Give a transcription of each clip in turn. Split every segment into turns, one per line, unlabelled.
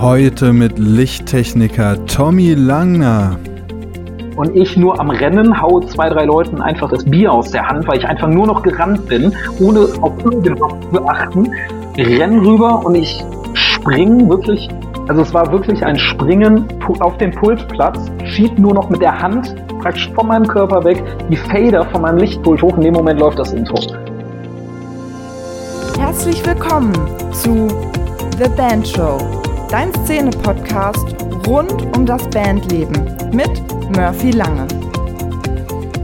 Heute mit Lichttechniker Tommy Langner.
Und ich nur am Rennen haue zwei, drei Leuten einfach das Bier aus der Hand, weil ich einfach nur noch gerannt bin, ohne auf irgendwas zu achten. Renn rüber und ich springe wirklich, also es war wirklich ein Springen auf den Pultplatz, schieb nur noch mit der Hand praktisch von meinem Körper weg, die Fader von meinem Lichtpult hoch. In dem Moment läuft das Intro.
Herzlich willkommen zu The Band Show, dein Szene-Podcast rund um das Bandleben mit Murphy Lange.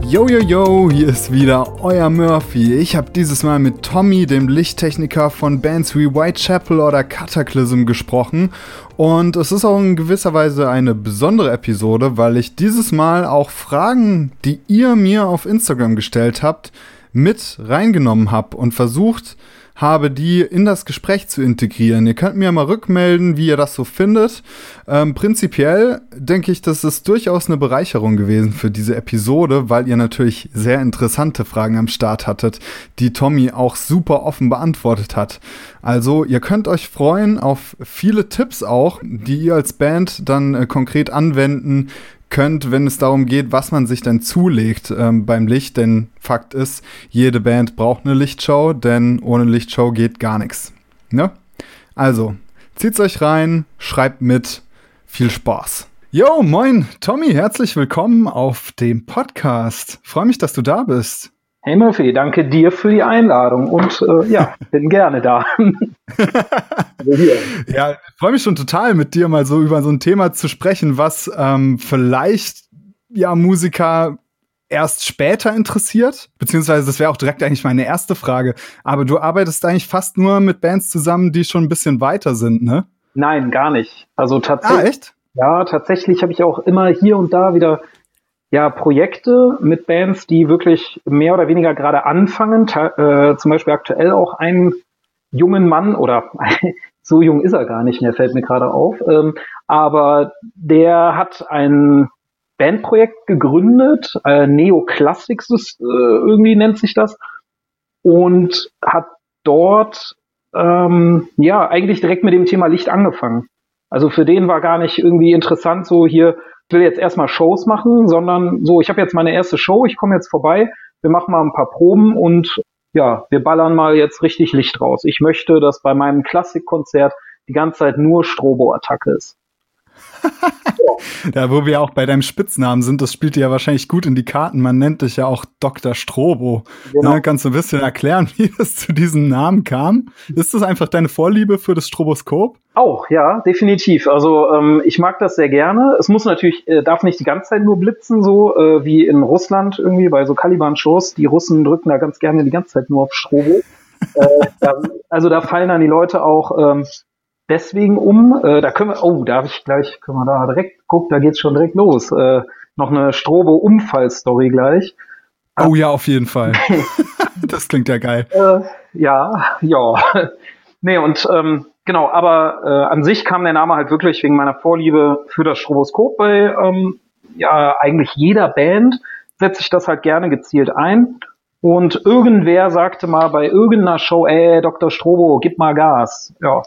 Yo, yo, yo, hier ist wieder euer Murphy. Ich habe dieses Mal mit Tommy, dem Lichttechniker von Bands wie Whitechapel oder Cataclysm gesprochen. Und es ist auch in gewisser Weise eine besondere Episode, weil ich dieses Mal auch Fragen, die ihr mir auf Instagram gestellt habt, mit reingenommen habe und versucht, habe, die in das Gespräch zu integrieren. Ihr könnt mir mal rückmelden, wie ihr das so findet. Ähm, prinzipiell denke ich, das ist durchaus eine Bereicherung gewesen für diese Episode, weil ihr natürlich sehr interessante Fragen am Start hattet, die Tommy auch super offen beantwortet hat. Also ihr könnt euch freuen auf viele Tipps auch, die ihr als Band dann äh, konkret anwenden könnt, wenn es darum geht, was man sich dann zulegt ähm, beim Licht. Denn Fakt ist, jede Band braucht eine Lichtshow, denn ohne Lichtshow geht gar nichts. Ne? Also, zieht's euch rein, schreibt mit. Viel Spaß. Yo, moin, Tommy, herzlich willkommen auf dem Podcast. Freue mich, dass du da bist.
Hey Murphy, danke dir für die Einladung und äh, ja, bin gerne da.
also ja, freue mich schon total, mit dir mal so über so ein Thema zu sprechen, was ähm, vielleicht ja Musiker erst später interessiert, beziehungsweise das wäre auch direkt eigentlich meine erste Frage. Aber du arbeitest eigentlich fast nur mit Bands zusammen, die schon ein bisschen weiter sind, ne?
Nein, gar nicht. Also tatsächlich.
Ah, echt?
Ja, tatsächlich habe ich auch immer hier und da wieder ja, Projekte mit Bands, die wirklich mehr oder weniger gerade anfangen. Äh, zum Beispiel aktuell auch einen jungen Mann oder so jung ist er gar nicht mehr, fällt mir gerade auf. Ähm, aber der hat ein Bandprojekt gegründet, äh, Neoclassics äh, irgendwie nennt sich das, und hat dort ähm, ja eigentlich direkt mit dem Thema Licht angefangen. Also für den war gar nicht irgendwie interessant, so hier will jetzt erstmal Shows machen, sondern so, ich habe jetzt meine erste Show, ich komme jetzt vorbei, wir machen mal ein paar Proben und ja, wir ballern mal jetzt richtig Licht raus. Ich möchte, dass bei meinem Klassikkonzert die ganze Zeit nur Strobo-Attacke ist.
ja, wo wir auch bei deinem Spitznamen sind, das spielt dir ja wahrscheinlich gut in die Karten. Man nennt dich ja auch Dr. Strobo. Genau. Ja, kannst du ein bisschen erklären, wie es zu diesem Namen kam? Ist das einfach deine Vorliebe für das Stroboskop?
Auch, ja, definitiv. Also ähm, ich mag das sehr gerne. Es muss natürlich, äh, darf nicht die ganze Zeit nur blitzen, so äh, wie in Russland irgendwie bei so Caliban-Shows. Die Russen drücken da ganz gerne die ganze Zeit nur auf Strobo. äh, da, also da fallen dann die Leute auch ähm, deswegen um. Äh, da können wir, oh, da habe ich gleich, können wir da direkt, guck, da geht's schon direkt los. Äh, noch eine Strobo-Unfall-Story gleich.
Oh ja, auf jeden Fall. das klingt ja geil.
Äh, ja, ja. nee, und ähm, genau, aber äh, an sich kam der Name halt wirklich wegen meiner Vorliebe für das Stroboskop bei ähm, ja eigentlich jeder Band setze ich das halt gerne gezielt ein. Und irgendwer sagte mal bei irgendeiner Show, ey, Dr. Strobo, gib mal Gas. Ja.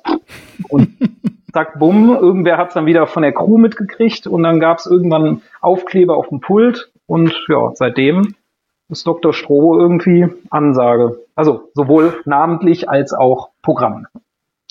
Und zack, bumm, irgendwer hat's dann wieder von der Crew mitgekriegt und dann gab's irgendwann Aufkleber auf dem Pult und ja, seitdem ist Dr. Strobo irgendwie Ansage. Also sowohl namentlich als auch Programm.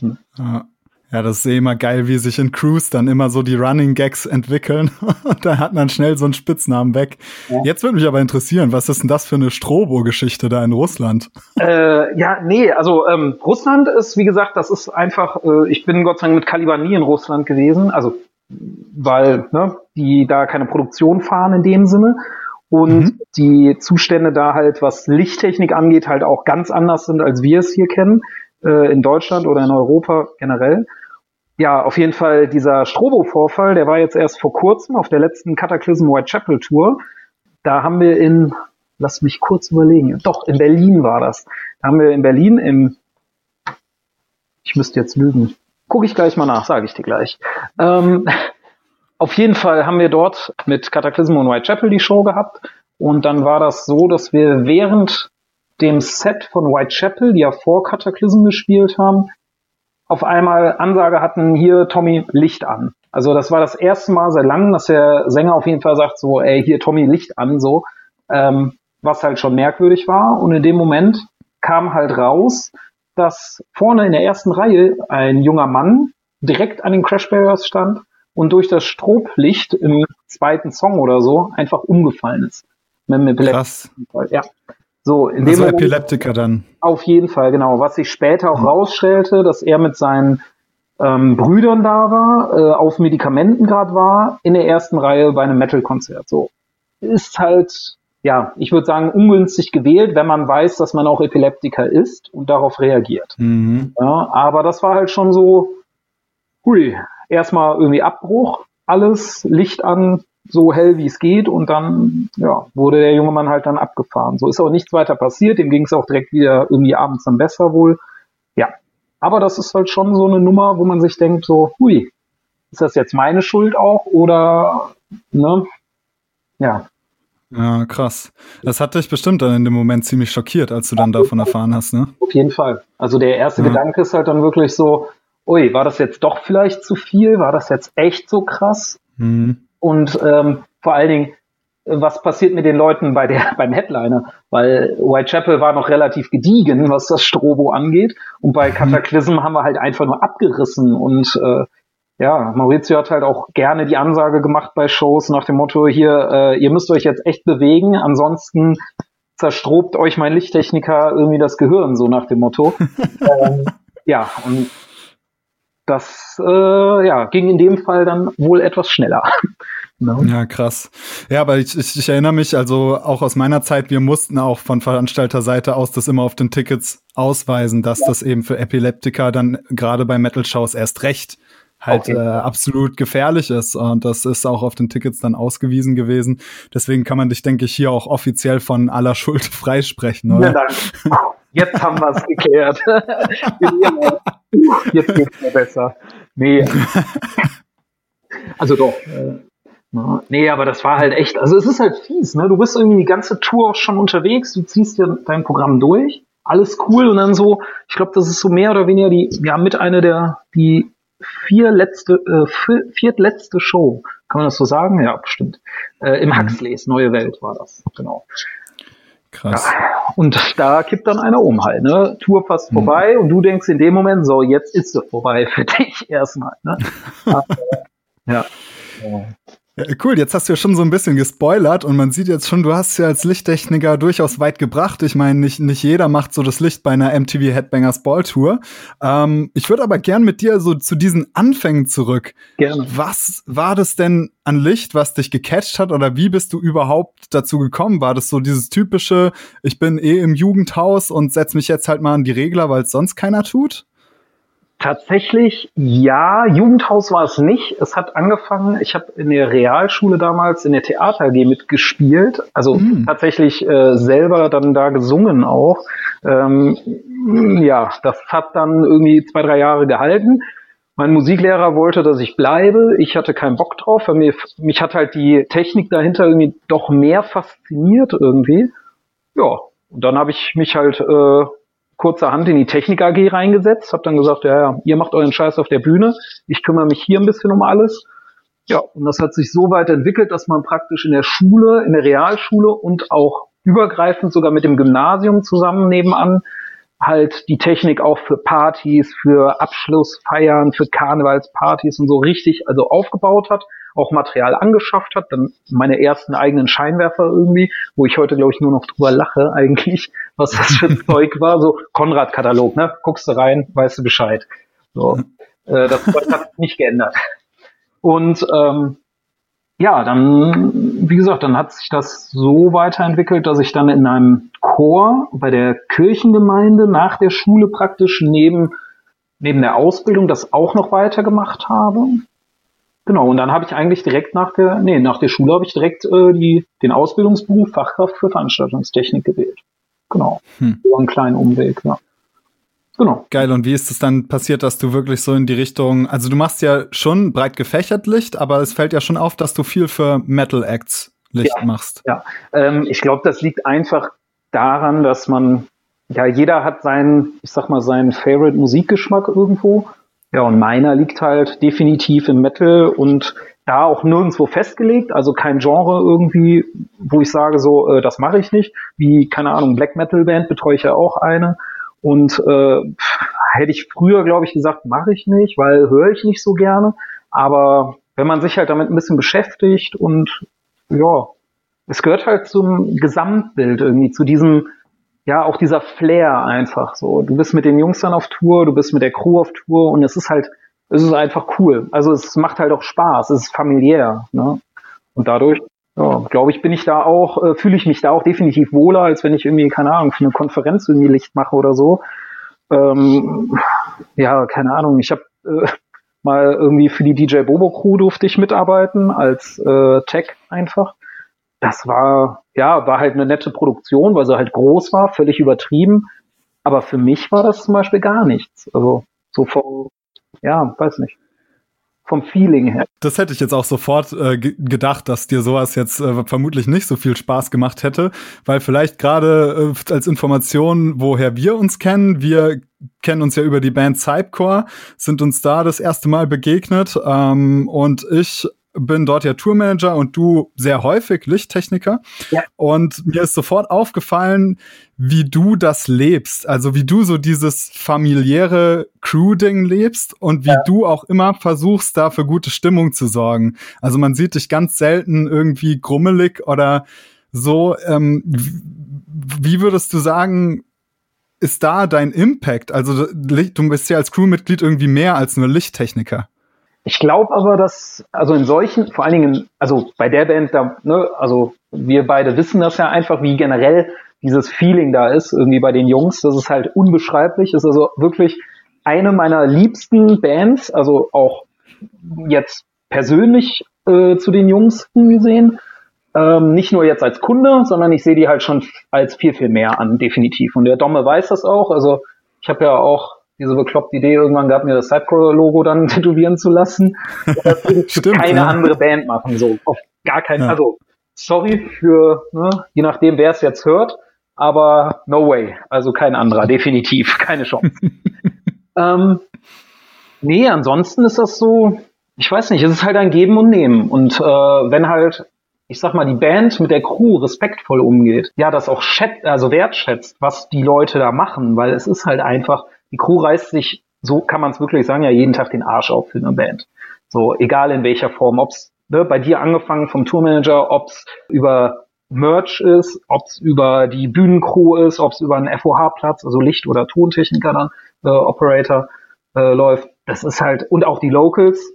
Hm. Ja. Ja, das ist eh immer geil, wie sich in Cruise dann immer so die Running Gags entwickeln. Und da hat man schnell so einen Spitznamen weg. Ja. Jetzt würde mich aber interessieren, was ist denn das für eine Strobo-Geschichte da in Russland?
Äh, ja, nee, also ähm, Russland ist, wie gesagt, das ist einfach, äh, ich bin Gott sei Dank mit Caliban nie in Russland gewesen, also weil ne, die da keine Produktion fahren in dem Sinne und mhm. die Zustände da halt, was Lichttechnik angeht, halt auch ganz anders sind, als wir es hier kennen, äh, in Deutschland oder in Europa generell ja, auf jeden Fall dieser Strobo-Vorfall, der war jetzt erst vor kurzem auf der letzten Cataclysm Whitechapel Tour. Da haben wir in, lass mich kurz überlegen, doch, in Berlin war das. Da haben wir in Berlin im, ich müsste jetzt lügen, gucke ich gleich mal nach, sage ich dir gleich. Ähm, auf jeden Fall haben wir dort mit Cataclysm und Whitechapel die Show gehabt. Und dann war das so, dass wir während dem Set von Whitechapel, die ja vor Cataclysm gespielt haben, auf einmal Ansage hatten, hier Tommy, Licht an. Also das war das erste Mal seit langem, dass der Sänger auf jeden Fall sagt, so, ey, hier Tommy, Licht an, so. Ähm, was halt schon merkwürdig war. Und in dem Moment kam halt raus, dass vorne in der ersten Reihe ein junger Mann direkt an den Crash Barriers stand und durch das Stroblicht im zweiten Song oder so einfach umgefallen ist.
Mit einem Krass.
Ja. So, in
also dem Epileptiker dann.
Auf jeden Fall, genau. Was sich später auch rausstellte, dass er mit seinen ähm, Brüdern da war, äh, auf Medikamenten gerade war, in der ersten Reihe bei einem Metal-Konzert. So ist halt, ja, ich würde sagen, ungünstig gewählt, wenn man weiß, dass man auch Epileptiker ist und darauf reagiert. Mhm. Ja, aber das war halt schon so, hui, erstmal irgendwie Abbruch, alles, Licht an, so hell wie es geht und dann ja, wurde der junge Mann halt dann abgefahren. So ist auch nichts weiter passiert, dem ging es auch direkt wieder irgendwie abends dann besser wohl. Ja, aber das ist halt schon so eine Nummer, wo man sich denkt so, hui, ist das jetzt meine Schuld auch oder ne? Ja.
Ja, krass. Das hat dich bestimmt dann in dem Moment ziemlich schockiert, als du dann davon erfahren hast, ne?
Auf jeden Fall. Also der erste ja. Gedanke ist halt dann wirklich so, ui, war das jetzt doch vielleicht zu viel? War das jetzt echt so krass? Mhm. Und ähm, vor allen Dingen, was passiert mit den Leuten bei der, beim Headliner? Weil Whitechapel war noch relativ gediegen, was das Strobo angeht. Und bei mhm. Cataclysm haben wir halt einfach nur abgerissen. Und äh, ja, Maurizio hat halt auch gerne die Ansage gemacht bei Shows nach dem Motto, hier, äh, ihr müsst euch jetzt echt bewegen, ansonsten zerstrobt euch mein Lichttechniker irgendwie das Gehirn, so nach dem Motto. ähm, ja, und das äh, ja, ging in dem Fall dann wohl etwas schneller.
Ne? Ja, krass. Ja, aber ich, ich, ich, erinnere mich, also auch aus meiner Zeit, wir mussten auch von Veranstalterseite aus das immer auf den Tickets ausweisen, dass ja. das eben für Epileptiker dann gerade bei Metal-Shows erst recht halt okay. äh, absolut gefährlich ist. Und das ist auch auf den Tickets dann ausgewiesen gewesen. Deswegen kann man dich, denke ich, hier auch offiziell von aller Schuld freisprechen, oder? Ja,
danke. Jetzt haben wir es geklärt. Jetzt geht's mir besser. Nee. Also doch. Äh, nee, aber das war halt echt, also es ist halt fies, ne? Du bist irgendwie die ganze Tour auch schon unterwegs, du ziehst dir dein Programm durch, alles cool und dann so, ich glaube, das ist so mehr oder weniger die, ja, mit einer der, die vier letzte, äh, viertletzte Show. Kann man das so sagen? Ja, bestimmt. Äh, Im mhm. Huxleys Neue Welt war das, genau. Krass. Ja, und da kippt dann einer um halt, ne? Tour fast mhm. vorbei und du denkst in dem Moment, so, jetzt ist sie vorbei für dich erstmal, ne? Aber,
ja. Ja, cool, jetzt hast du ja schon so ein bisschen gespoilert und man sieht jetzt schon, du hast ja als Lichttechniker durchaus weit gebracht. Ich meine, nicht, nicht jeder macht so das Licht bei einer MTV Headbangers Ball Tour. Ähm, ich würde aber gern mit dir so zu diesen Anfängen zurück. Gerne. Was war das denn an Licht, was dich gecatcht hat oder wie bist du überhaupt dazu gekommen? War das so dieses typische, ich bin eh im Jugendhaus und setz mich jetzt halt mal an die Regler, weil es sonst keiner tut?
Tatsächlich ja, Jugendhaus war es nicht. Es hat angefangen, ich habe in der Realschule damals in der Theater AG mitgespielt, also mhm. tatsächlich äh, selber dann da gesungen auch. Ähm, ja, das hat dann irgendwie zwei, drei Jahre gehalten. Mein Musiklehrer wollte, dass ich bleibe. Ich hatte keinen Bock drauf, weil mir, mich hat halt die Technik dahinter irgendwie doch mehr fasziniert irgendwie. Ja, und dann habe ich mich halt äh, kurzerhand in die Technik AG reingesetzt, habe dann gesagt, ja, ja, ihr macht euren Scheiß auf der Bühne, ich kümmere mich hier ein bisschen um alles. Ja, und das hat sich so weit entwickelt, dass man praktisch in der Schule, in der Realschule und auch übergreifend sogar mit dem Gymnasium zusammen nebenan halt die Technik auch für Partys, für Abschlussfeiern, für Karnevalspartys und so richtig also aufgebaut hat auch Material angeschafft hat, dann meine ersten eigenen Scheinwerfer irgendwie, wo ich heute, glaube ich, nur noch drüber lache eigentlich, was das für Zeug war. So Konrad-Katalog, ne? Guckst du rein, weißt du Bescheid. So, äh, das Zeug hat sich nicht geändert. Und ähm, ja, dann, wie gesagt, dann hat sich das so weiterentwickelt, dass ich dann in einem Chor bei der Kirchengemeinde nach der Schule praktisch neben, neben der Ausbildung das auch noch weitergemacht habe. Genau, und dann habe ich eigentlich direkt nach der, nee, nach der Schule habe ich direkt äh, die, den Ausbildungsberuf Fachkraft für Veranstaltungstechnik gewählt. Genau. Hm. So einen kleinen Umweg, ja.
Genau. Geil, und wie ist es dann passiert, dass du wirklich so in die Richtung, also du machst ja schon breit gefächert Licht, aber es fällt ja schon auf, dass du viel für Metal Acts Licht
ja,
machst.
Ja, ähm, ich glaube, das liegt einfach daran, dass man ja, jeder hat seinen, ich sag mal, seinen Favorite Musikgeschmack irgendwo. Ja, und meiner liegt halt definitiv im Metal und da auch nirgendwo festgelegt, also kein Genre irgendwie, wo ich sage so, äh, das mache ich nicht. Wie, keine Ahnung, Black Metal Band betreue ich ja auch eine. Und äh, hätte ich früher, glaube ich, gesagt, mache ich nicht, weil höre ich nicht so gerne. Aber wenn man sich halt damit ein bisschen beschäftigt und ja, es gehört halt zum Gesamtbild irgendwie, zu diesem, ja, auch dieser Flair einfach so. Du bist mit den Jungs dann auf Tour, du bist mit der Crew auf Tour und es ist halt, es ist einfach cool. Also es macht halt auch Spaß, es ist familiär, ne? Und dadurch, ja, glaube ich, bin ich da auch, äh, fühle ich mich da auch definitiv wohler, als wenn ich irgendwie, keine Ahnung, für eine Konferenz irgendwie Licht mache oder so. Ähm, ja, keine Ahnung, ich habe äh, mal irgendwie für die DJ Bobo Crew durfte ich mitarbeiten als äh, Tech einfach. Das war ja war halt eine nette Produktion, weil sie halt groß war, völlig übertrieben. Aber für mich war das zum Beispiel gar nichts. Also so vom ja, weiß nicht vom Feeling her.
Das hätte ich jetzt auch sofort äh, gedacht, dass dir sowas jetzt äh, vermutlich nicht so viel Spaß gemacht hätte, weil vielleicht gerade äh, als Information, woher wir uns kennen, wir kennen uns ja über die Band Cypcore, sind uns da das erste Mal begegnet ähm, und ich bin dort ja Tourmanager und du sehr häufig Lichttechniker. Ja. Und mir ist sofort aufgefallen, wie du das lebst. Also wie du so dieses familiäre Crew-Ding lebst und wie ja. du auch immer versuchst, da für gute Stimmung zu sorgen. Also man sieht dich ganz selten irgendwie grummelig oder so. Ähm, wie würdest du sagen, ist da dein Impact? Also du bist ja als Crewmitglied irgendwie mehr als nur Lichttechniker.
Ich glaube aber, dass, also in solchen, vor allen Dingen, also bei der Band, da, ne, also wir beide wissen das ja einfach, wie generell dieses Feeling da ist, irgendwie bei den Jungs. Das ist halt unbeschreiblich. Das ist also wirklich eine meiner liebsten Bands, also auch jetzt persönlich äh, zu den Jungs gesehen. Ähm, nicht nur jetzt als Kunde, sondern ich sehe die halt schon als viel, viel mehr an, definitiv. Und der Domme weiß das auch. Also ich habe ja auch diese bekloppte Idee irgendwann gab, mir das Sidecore-Logo dann tätowieren zu lassen. Stimmt, keine ja. andere Band machen, so auf gar keinen. Ja. Also sorry für, ne, je nachdem, wer es jetzt hört, aber no way. Also kein anderer, definitiv, keine Chance. ähm, nee, ansonsten ist das so, ich weiß nicht, es ist halt ein Geben und Nehmen. Und äh, wenn halt, ich sag mal, die Band mit der Crew respektvoll umgeht, ja, das auch schätzt, also wertschätzt, was die Leute da machen, weil es ist halt einfach, die Crew reißt sich, so kann man es wirklich sagen, ja jeden Tag den Arsch auf für eine Band. So, egal in welcher Form, ob's ne, bei dir angefangen vom Tourmanager, ob's über Merch ist, ob's über die Bühnencrew ist, ob's über einen FOH-Platz, also Licht- oder Tontechniker dann, äh, Operator äh, läuft. Das ist halt, und auch die Locals,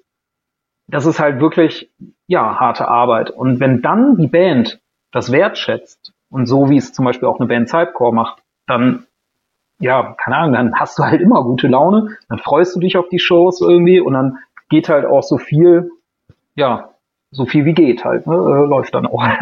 das ist halt wirklich, ja, harte Arbeit. Und wenn dann die Band das wertschätzt und so wie es zum Beispiel auch eine Band Typecore macht, dann ja, keine Ahnung, dann hast du halt immer gute Laune, dann freust du dich auf die Shows irgendwie und dann geht halt auch so viel, ja, so viel wie geht halt, ne, äh, läuft dann auch.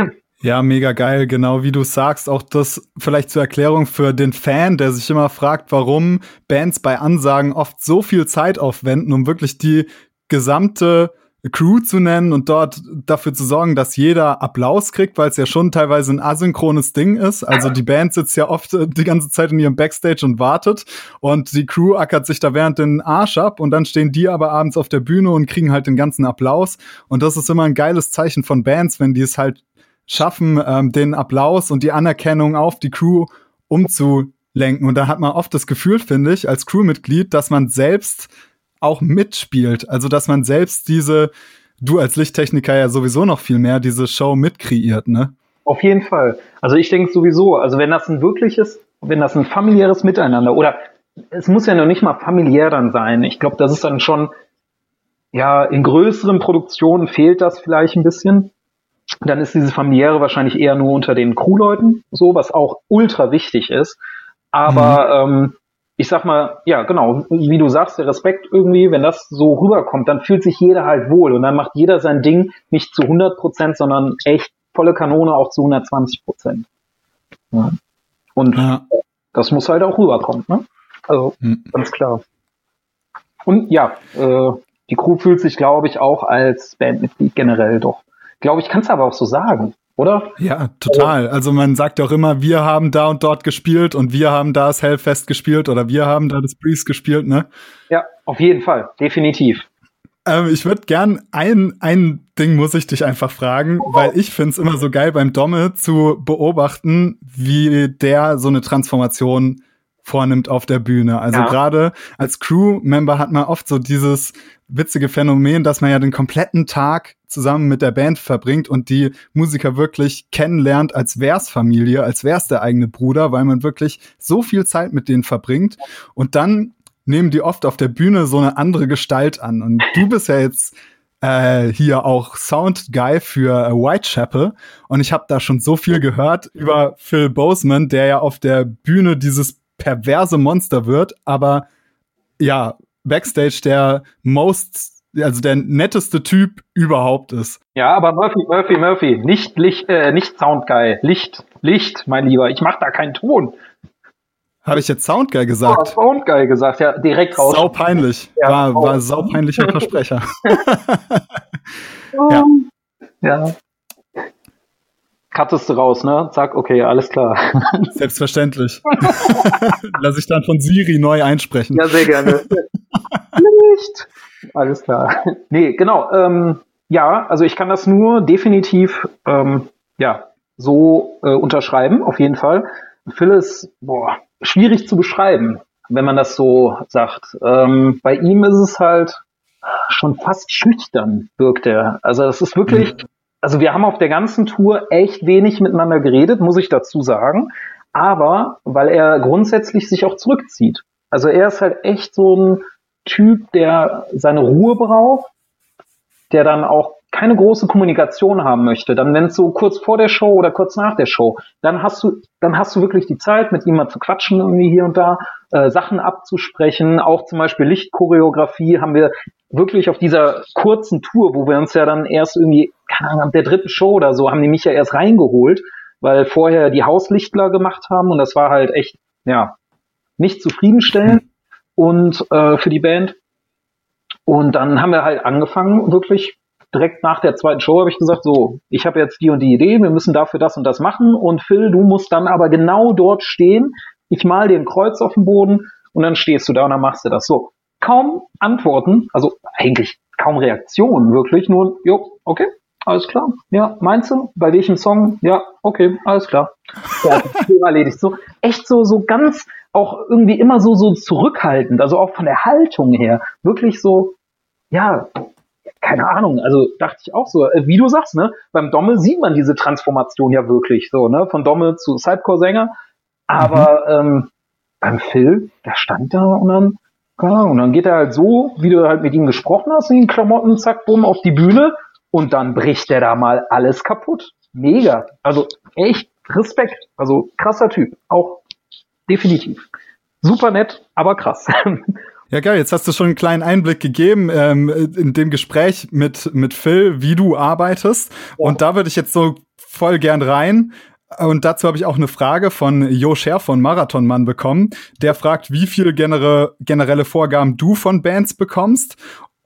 Ja, mega geil, genau wie du sagst. Auch das vielleicht zur Erklärung für den Fan, der sich immer fragt, warum Bands bei Ansagen oft so viel Zeit aufwenden, um wirklich die gesamte Crew zu nennen und dort dafür zu sorgen, dass jeder Applaus kriegt, weil es ja schon teilweise ein asynchrones Ding ist. Also die Band sitzt ja oft äh, die ganze Zeit in ihrem Backstage und wartet und die Crew ackert sich da während den Arsch ab und dann stehen die aber abends auf der Bühne und kriegen halt den ganzen Applaus. Und das ist immer ein geiles Zeichen von Bands, wenn die es halt schaffen, ähm, den Applaus und die Anerkennung auf die Crew umzulenken. Und da hat man oft das Gefühl, finde ich, als Crewmitglied, dass man selbst auch mitspielt. Also, dass man selbst diese, du als Lichttechniker ja sowieso noch viel mehr, diese Show mitkreiert, ne?
Auf jeden Fall. Also ich denke sowieso, also wenn das ein wirkliches, wenn das ein familiäres Miteinander oder es muss ja noch nicht mal familiär dann sein. Ich glaube, das ist dann schon, ja, in größeren Produktionen fehlt das vielleicht ein bisschen. Dann ist dieses familiäre wahrscheinlich eher nur unter den Crewleuten, so, was auch ultra wichtig ist. Aber mhm. ähm, ich sag mal, ja, genau, wie du sagst, der Respekt irgendwie, wenn das so rüberkommt, dann fühlt sich jeder halt wohl und dann macht jeder sein Ding nicht zu 100 Prozent, sondern echt volle Kanone auch zu 120 Prozent. Ja. Und ja. das muss halt auch rüberkommen, ne? Also, mhm. ganz klar. Und ja, äh, die Crew fühlt sich, glaube ich, auch als Bandmitglied generell doch. Glaube ich, kannst du aber auch so sagen. Oder?
Ja, total. Also man sagt auch immer, wir haben da und dort gespielt und wir haben da das Hellfest gespielt oder wir haben da das Breeze gespielt, ne?
Ja, auf jeden Fall, definitiv.
Ähm, ich würde gern ein, ein Ding muss ich dich einfach fragen, weil ich find's immer so geil beim Domme zu beobachten, wie der so eine Transformation vornimmt auf der Bühne. Also ja. gerade als Crew-Member hat man oft so dieses witzige Phänomen, dass man ja den kompletten Tag zusammen mit der Band verbringt und die Musiker wirklich kennenlernt, als wär's Familie, als wär's der eigene Bruder, weil man wirklich so viel Zeit mit denen verbringt. Und dann nehmen die oft auf der Bühne so eine andere Gestalt an. Und du bist ja jetzt äh, hier auch Sound Guy für äh, Whitechapel und ich habe da schon so viel gehört über Phil Boseman, der ja auf der Bühne dieses perverse Monster wird, aber ja, backstage der most, also der netteste Typ überhaupt ist.
Ja, aber Murphy, Murphy, Murphy, nicht Licht, äh, nicht Soundguy, Licht, Licht, mein Lieber. Ich mach da keinen Ton.
Habe ich jetzt Soundguy gesagt?
Oh, Soundguy gesagt, ja, direkt raus.
Sau peinlich. Ja, war, war sau peinlicher Versprecher.
ja. ja. Cuttest du raus, ne? Sag, okay, alles klar.
Selbstverständlich. Lass ich dann von Siri neu einsprechen.
Ja, sehr gerne. Nicht. Alles klar. Nee, genau. Ähm, ja, also ich kann das nur definitiv ähm, ja, so äh, unterschreiben, auf jeden Fall. Phil ist, boah, schwierig zu beschreiben, wenn man das so sagt. Ähm, bei ihm ist es halt schon fast schüchtern, wirkt er. Also das ist wirklich, mhm. Also wir haben auf der ganzen Tour echt wenig miteinander geredet, muss ich dazu sagen. Aber weil er grundsätzlich sich auch zurückzieht. Also er ist halt echt so ein Typ, der seine Ruhe braucht, der dann auch keine große Kommunikation haben möchte, dann wenn es so kurz vor der Show oder kurz nach der Show, dann hast du, dann hast du wirklich die Zeit, mit ihm mal zu quatschen irgendwie hier und da, äh, Sachen abzusprechen, auch zum Beispiel Lichtchoreografie haben wir wirklich auf dieser kurzen Tour, wo wir uns ja dann erst irgendwie, keine Ahnung, der dritten Show oder so, haben die mich ja erst reingeholt, weil vorher die Hauslichtler gemacht haben und das war halt echt, ja, nicht zufriedenstellend und äh, für die Band. Und dann haben wir halt angefangen, wirklich direkt nach der zweiten Show habe ich gesagt, so, ich habe jetzt die und die Idee, wir müssen dafür das und das machen und Phil, du musst dann aber genau dort stehen. Ich mal dir ein Kreuz auf den Boden und dann stehst du da und dann machst du das. So, kaum Antworten, also eigentlich kaum Reaktionen, wirklich nur, jo, okay, alles klar. Ja, meinst du? Bei welchem Song? Ja, okay, alles klar. Ja, erledigt. So, echt so, so ganz, auch irgendwie immer so, so zurückhaltend, also auch von der Haltung her. Wirklich so, ja, keine Ahnung, also dachte ich auch so, äh, wie du sagst, ne, beim Domme sieht man diese Transformation ja wirklich so, ne, von Domme zu Sidecore-Sänger, aber mhm. ähm, beim Phil, der stand da und dann, keine Ahnung, und dann geht er halt so, wie du halt mit ihm gesprochen hast, in den Klamotten, zack, bumm, auf die Bühne und dann bricht der da mal alles kaputt. Mega. Also echt Respekt. Also krasser Typ. Auch definitiv. Super nett, aber krass.
Ja, geil. Jetzt hast du schon einen kleinen Einblick gegeben ähm, in dem Gespräch mit, mit Phil, wie du arbeitest. Ja. Und da würde ich jetzt so voll gern rein. Und dazu habe ich auch eine Frage von Jo Scher von Marathonmann bekommen. Der fragt, wie viele genere, generelle Vorgaben du von Bands bekommst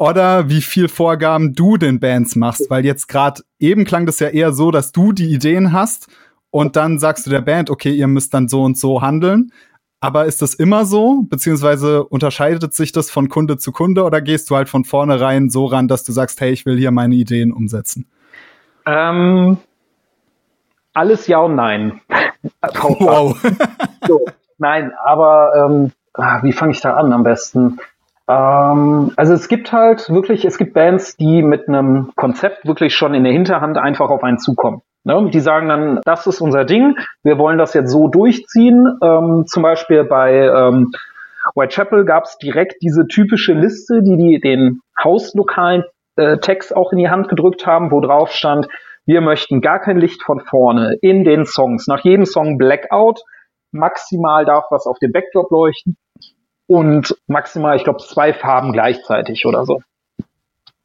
oder wie viel Vorgaben du den Bands machst. Weil jetzt gerade eben klang das ja eher so, dass du die Ideen hast und dann sagst du der Band, okay, ihr müsst dann so und so handeln. Aber ist das immer so? Beziehungsweise unterscheidet sich das von Kunde zu Kunde oder gehst du halt von vornherein so ran, dass du sagst, hey, ich will hier meine Ideen umsetzen?
Ähm, alles ja und nein.
wow.
so, nein, aber ähm, ah, wie fange ich da an am besten? Ähm, also es gibt halt wirklich, es gibt Bands, die mit einem Konzept wirklich schon in der Hinterhand einfach auf einen zukommen. Ne? Die sagen dann, das ist unser Ding, wir wollen das jetzt so durchziehen. Ähm, zum Beispiel bei ähm, Whitechapel gab es direkt diese typische Liste, die, die den hauslokalen äh, Text auch in die Hand gedrückt haben, wo drauf stand, wir möchten gar kein Licht von vorne in den Songs. Nach jedem Song Blackout. Maximal darf was auf dem Backdrop leuchten. Und maximal, ich glaube, zwei Farben gleichzeitig oder so.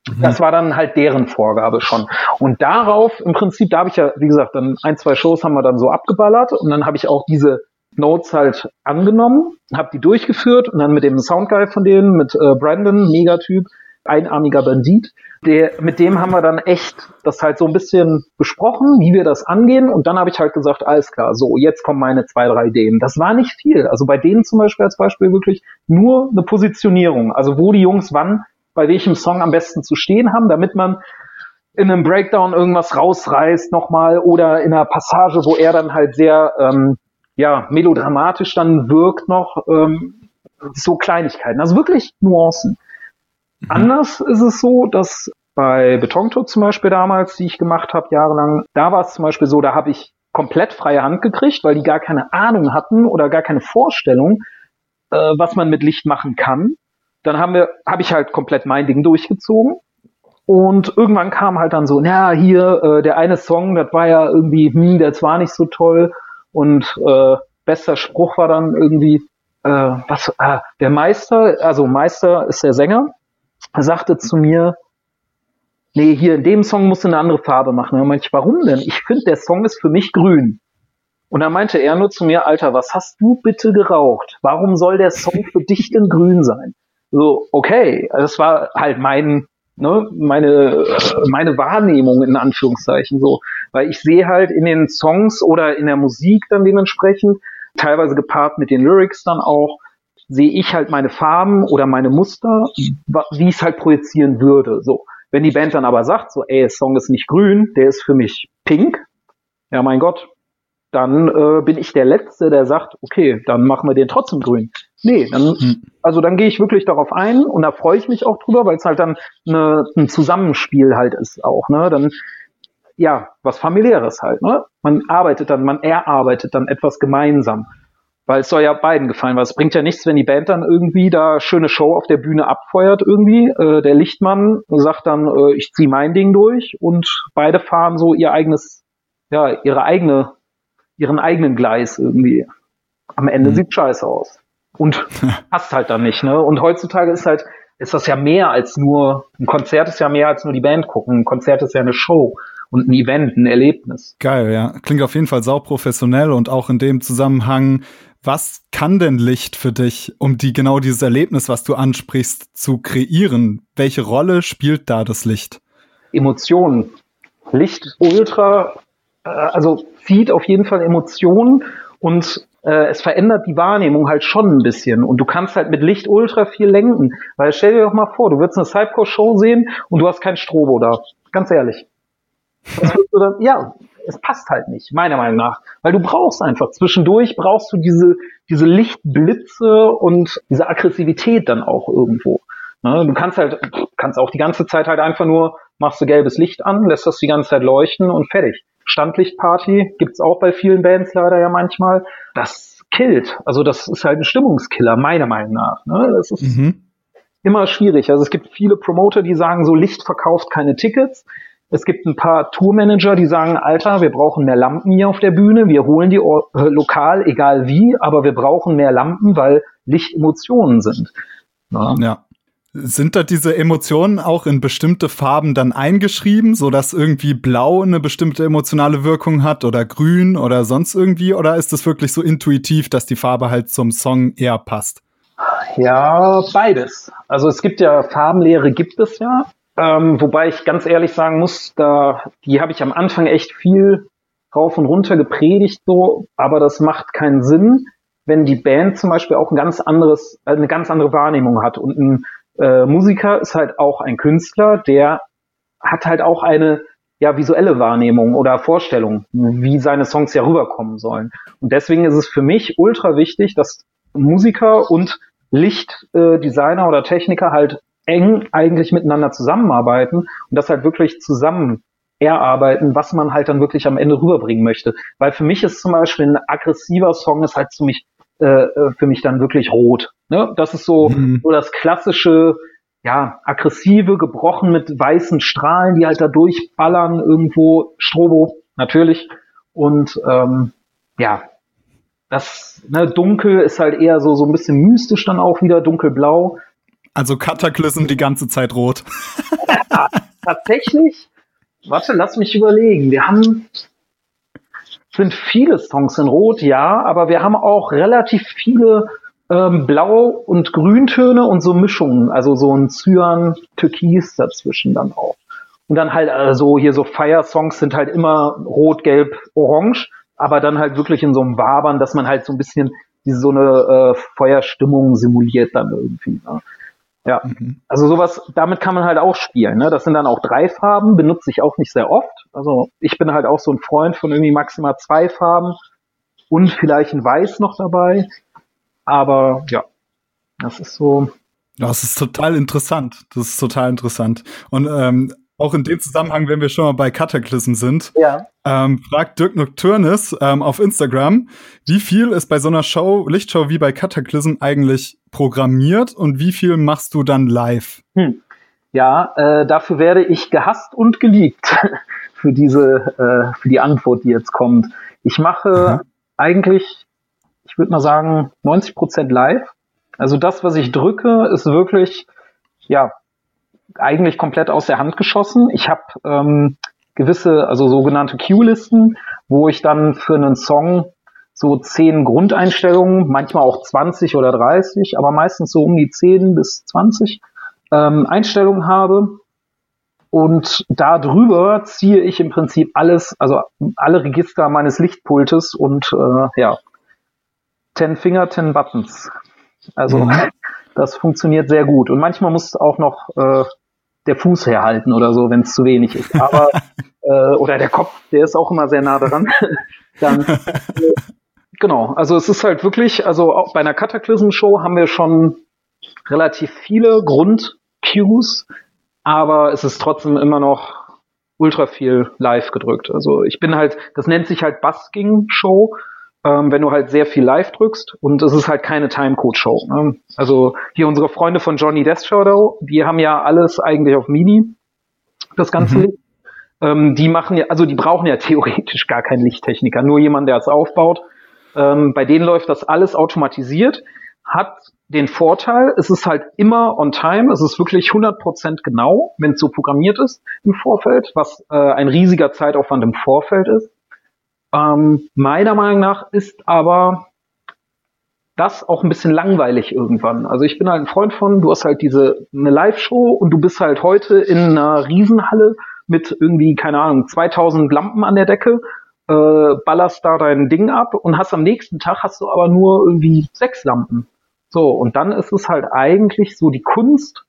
Mhm. Das war dann halt deren Vorgabe schon. Und darauf, im Prinzip, da habe ich ja, wie gesagt, dann ein, zwei Shows haben wir dann so abgeballert und dann habe ich auch diese Notes halt angenommen, habe die durchgeführt und dann mit dem Soundguy von denen, mit äh, Brandon, Megatyp, einarmiger Bandit. Der, mit dem haben wir dann echt das halt so ein bisschen besprochen, wie wir das angehen. Und dann habe ich halt gesagt, alles klar, so, jetzt kommen meine zwei, drei Ideen. Das war nicht viel. Also bei denen zum Beispiel als Beispiel wirklich nur eine Positionierung. Also wo die Jungs wann bei welchem Song am besten zu stehen haben, damit man in einem Breakdown irgendwas rausreißt nochmal oder in einer Passage, wo er dann halt sehr ähm, ja, melodramatisch dann wirkt noch ähm, so Kleinigkeiten. Also wirklich Nuancen. Mhm. Anders ist es so, dass bei Betontod zum Beispiel damals, die ich gemacht habe, jahrelang, da war es zum Beispiel so, da habe ich komplett freie Hand gekriegt, weil die gar keine Ahnung hatten oder gar keine Vorstellung, äh, was man mit Licht machen kann. Dann haben wir, habe ich halt komplett mein Ding durchgezogen. Und irgendwann kam halt dann so, na hier, äh, der eine Song, das war ja irgendwie, hm, der war nicht so toll. Und äh, bester Spruch war dann irgendwie, äh, was, äh, der Meister, also Meister ist der Sänger, sagte zu mir, nee, hier in dem Song musst du eine andere Farbe machen. Und meinte ich, warum denn? Ich finde, der Song ist für mich grün. Und dann meinte er nur zu mir, Alter, was hast du bitte geraucht? Warum soll der Song für dich denn grün sein? So, okay, das war halt mein, ne, meine, meine Wahrnehmung in Anführungszeichen so. Weil ich sehe halt in den Songs oder in der Musik dann dementsprechend, teilweise gepaart mit den Lyrics dann auch, sehe ich halt meine Farben oder meine Muster, wie ich es halt projizieren würde. So. Wenn die Band dann aber sagt, so, ey, der Song ist nicht grün, der ist für mich pink, ja mein Gott, dann äh, bin ich der Letzte, der sagt, okay, dann machen wir den trotzdem grün. Nee, dann, hm. also dann gehe ich wirklich darauf ein und da freue ich mich auch drüber, weil es halt dann eine, ein Zusammenspiel halt ist auch, ne? Dann, ja, was familiäres halt, ne? Man arbeitet dann, man erarbeitet dann etwas gemeinsam. Weil es soll ja beiden gefallen, weil es bringt ja nichts, wenn die Band dann irgendwie da schöne Show auf der Bühne abfeuert irgendwie. Äh, der Lichtmann sagt dann, äh, ich ziehe mein Ding durch und beide fahren so ihr eigenes, ja, ihre eigene, ihren eigenen Gleis irgendwie. Am Ende mhm. sieht scheiße aus. Und passt halt dann nicht, ne? Und heutzutage ist halt, ist das ja mehr als nur, ein Konzert ist ja mehr als nur die Band gucken. Ein Konzert ist ja eine Show und ein Event, ein Erlebnis.
Geil, ja. Klingt auf jeden Fall sauprofessionell und auch in dem Zusammenhang was kann denn Licht für dich, um die genau dieses Erlebnis, was du ansprichst, zu kreieren? Welche Rolle spielt da das Licht?
Emotionen. Licht ultra, äh, also zieht auf jeden Fall Emotionen und äh, es verändert die Wahrnehmung halt schon ein bisschen. Und du kannst halt mit Licht ultra viel lenken. Weil stell dir doch mal vor, du würdest eine Cypcore-Show sehen und du hast kein Strobo da. Ganz ehrlich. Dann, ja, es passt halt nicht, meiner Meinung nach. Weil du brauchst einfach, zwischendurch brauchst du diese, diese Lichtblitze und diese Aggressivität dann auch irgendwo. Ne? Du kannst halt, kannst auch die ganze Zeit halt einfach nur, machst du gelbes Licht an, lässt das die ganze Zeit leuchten und fertig. Standlichtparty gibt's auch bei vielen Bands leider ja manchmal. Das killt. Also das ist halt ein Stimmungskiller, meiner Meinung nach. Ne? Das ist mhm. immer schwierig. Also es gibt viele Promoter, die sagen, so Licht verkauft keine Tickets. Es gibt ein paar Tourmanager, die sagen, Alter, wir brauchen mehr Lampen hier auf der Bühne, wir holen die äh, lokal, egal wie, aber wir brauchen mehr Lampen, weil Licht Emotionen sind.
Ja. ja. Sind da diese Emotionen auch in bestimmte Farben dann eingeschrieben, so dass irgendwie Blau eine bestimmte emotionale Wirkung hat oder Grün oder sonst irgendwie? Oder ist es wirklich so intuitiv, dass die Farbe halt zum Song eher passt?
Ja, beides. Also es gibt ja Farbenlehre, gibt es ja. Ähm, wobei ich ganz ehrlich sagen muss, da, die habe ich am Anfang echt viel rauf und runter gepredigt, so, aber das macht keinen Sinn, wenn die Band zum Beispiel auch ein ganz anderes, äh, eine ganz andere Wahrnehmung hat. Und ein äh, Musiker ist halt auch ein Künstler, der hat halt auch eine ja, visuelle Wahrnehmung oder Vorstellung, wie seine Songs ja rüberkommen sollen. Und deswegen ist es für mich ultra wichtig, dass Musiker und Lichtdesigner äh, oder Techniker halt eng eigentlich miteinander zusammenarbeiten und das halt wirklich zusammen erarbeiten, was man halt dann wirklich am Ende rüberbringen möchte. Weil für mich ist zum Beispiel ein aggressiver Song ist halt für mich, äh, äh, für mich dann wirklich rot. Ne? Das ist so, mhm. so das klassische, ja, aggressive, gebrochen mit weißen Strahlen, die halt da durchballern irgendwo, Strobo natürlich. Und ähm, ja, das ne, Dunkel ist halt eher so, so ein bisschen mystisch dann auch wieder, dunkelblau.
Also Cataclysm die ganze Zeit rot.
ja, tatsächlich, warte, lass mich überlegen. Wir haben, sind viele Songs in Rot, ja, aber wir haben auch relativ viele ähm, Blau- und Grüntöne und so Mischungen, also so ein Cyan, Türkis dazwischen dann auch. Und dann halt also hier so Fire-Songs sind halt immer rot, gelb, orange, aber dann halt wirklich in so einem Wabern, dass man halt so ein bisschen diese so eine äh, Feuerstimmung simuliert dann irgendwie. Ne? Ja, mhm. also sowas, damit kann man halt auch spielen. Ne? Das sind dann auch drei Farben, benutze ich auch nicht sehr oft. Also ich bin halt auch so ein Freund von irgendwie maximal zwei Farben und vielleicht ein Weiß noch dabei. Aber ja, das ist so.
Das ist total interessant. Das ist total interessant. Und ähm, auch in dem Zusammenhang, wenn wir schon mal bei Cataclysm sind,
ja.
ähm, fragt Dirk Nocturnes ähm, auf Instagram, wie viel ist bei so einer Show, Lichtshow wie bei Cataclysm eigentlich programmiert und wie viel machst du dann live? Hm.
Ja, äh, dafür werde ich gehasst und geliebt für diese, äh, für die Antwort, die jetzt kommt. Ich mache mhm. eigentlich, ich würde mal sagen, 90 Prozent live. Also das, was ich drücke, ist wirklich, ja, eigentlich komplett aus der Hand geschossen. Ich habe ähm, gewisse, also sogenannte Cue-Listen, wo ich dann für einen Song so zehn Grundeinstellungen, manchmal auch 20 oder 30, aber meistens so um die 10 bis 20 ähm, Einstellungen habe. Und da drüber ziehe ich im Prinzip alles, also alle Register meines Lichtpultes und äh, ja, 10 Finger, 10 Buttons. Also mhm. das funktioniert sehr gut. Und manchmal muss auch noch äh, der Fuß herhalten oder so, wenn es zu wenig ist. Aber äh, oder der Kopf, der ist auch immer sehr nah dran. Dann äh, genau, also es ist halt wirklich, also auch bei einer Cataclysm-Show haben wir schon relativ viele Grund-Cues, aber es ist trotzdem immer noch ultra viel live gedrückt. Also ich bin halt, das nennt sich halt Busking-Show ähm, wenn du halt sehr viel live drückst und es ist halt keine Timecode-Show. Ne? Also hier unsere Freunde von Johnny Death Shadow, die haben ja alles eigentlich auf MIDI, das ganze mhm. Licht. Ähm, die machen ja, also die brauchen ja theoretisch gar keinen Lichttechniker, nur jemand, der es aufbaut. Ähm, bei denen läuft das alles automatisiert, hat den Vorteil, es ist halt immer on time, es ist wirklich 100% genau, wenn es so programmiert ist im Vorfeld, was äh, ein riesiger Zeitaufwand im Vorfeld ist. Ähm, meiner Meinung nach ist aber das auch ein bisschen langweilig irgendwann. Also ich bin halt ein Freund von, du hast halt diese eine Live-Show und du bist halt heute in einer Riesenhalle mit irgendwie, keine Ahnung, 2000 Lampen an der Decke, äh, ballerst da dein Ding ab und hast am nächsten Tag hast du aber nur irgendwie sechs Lampen. So, und dann ist es halt eigentlich so die Kunst,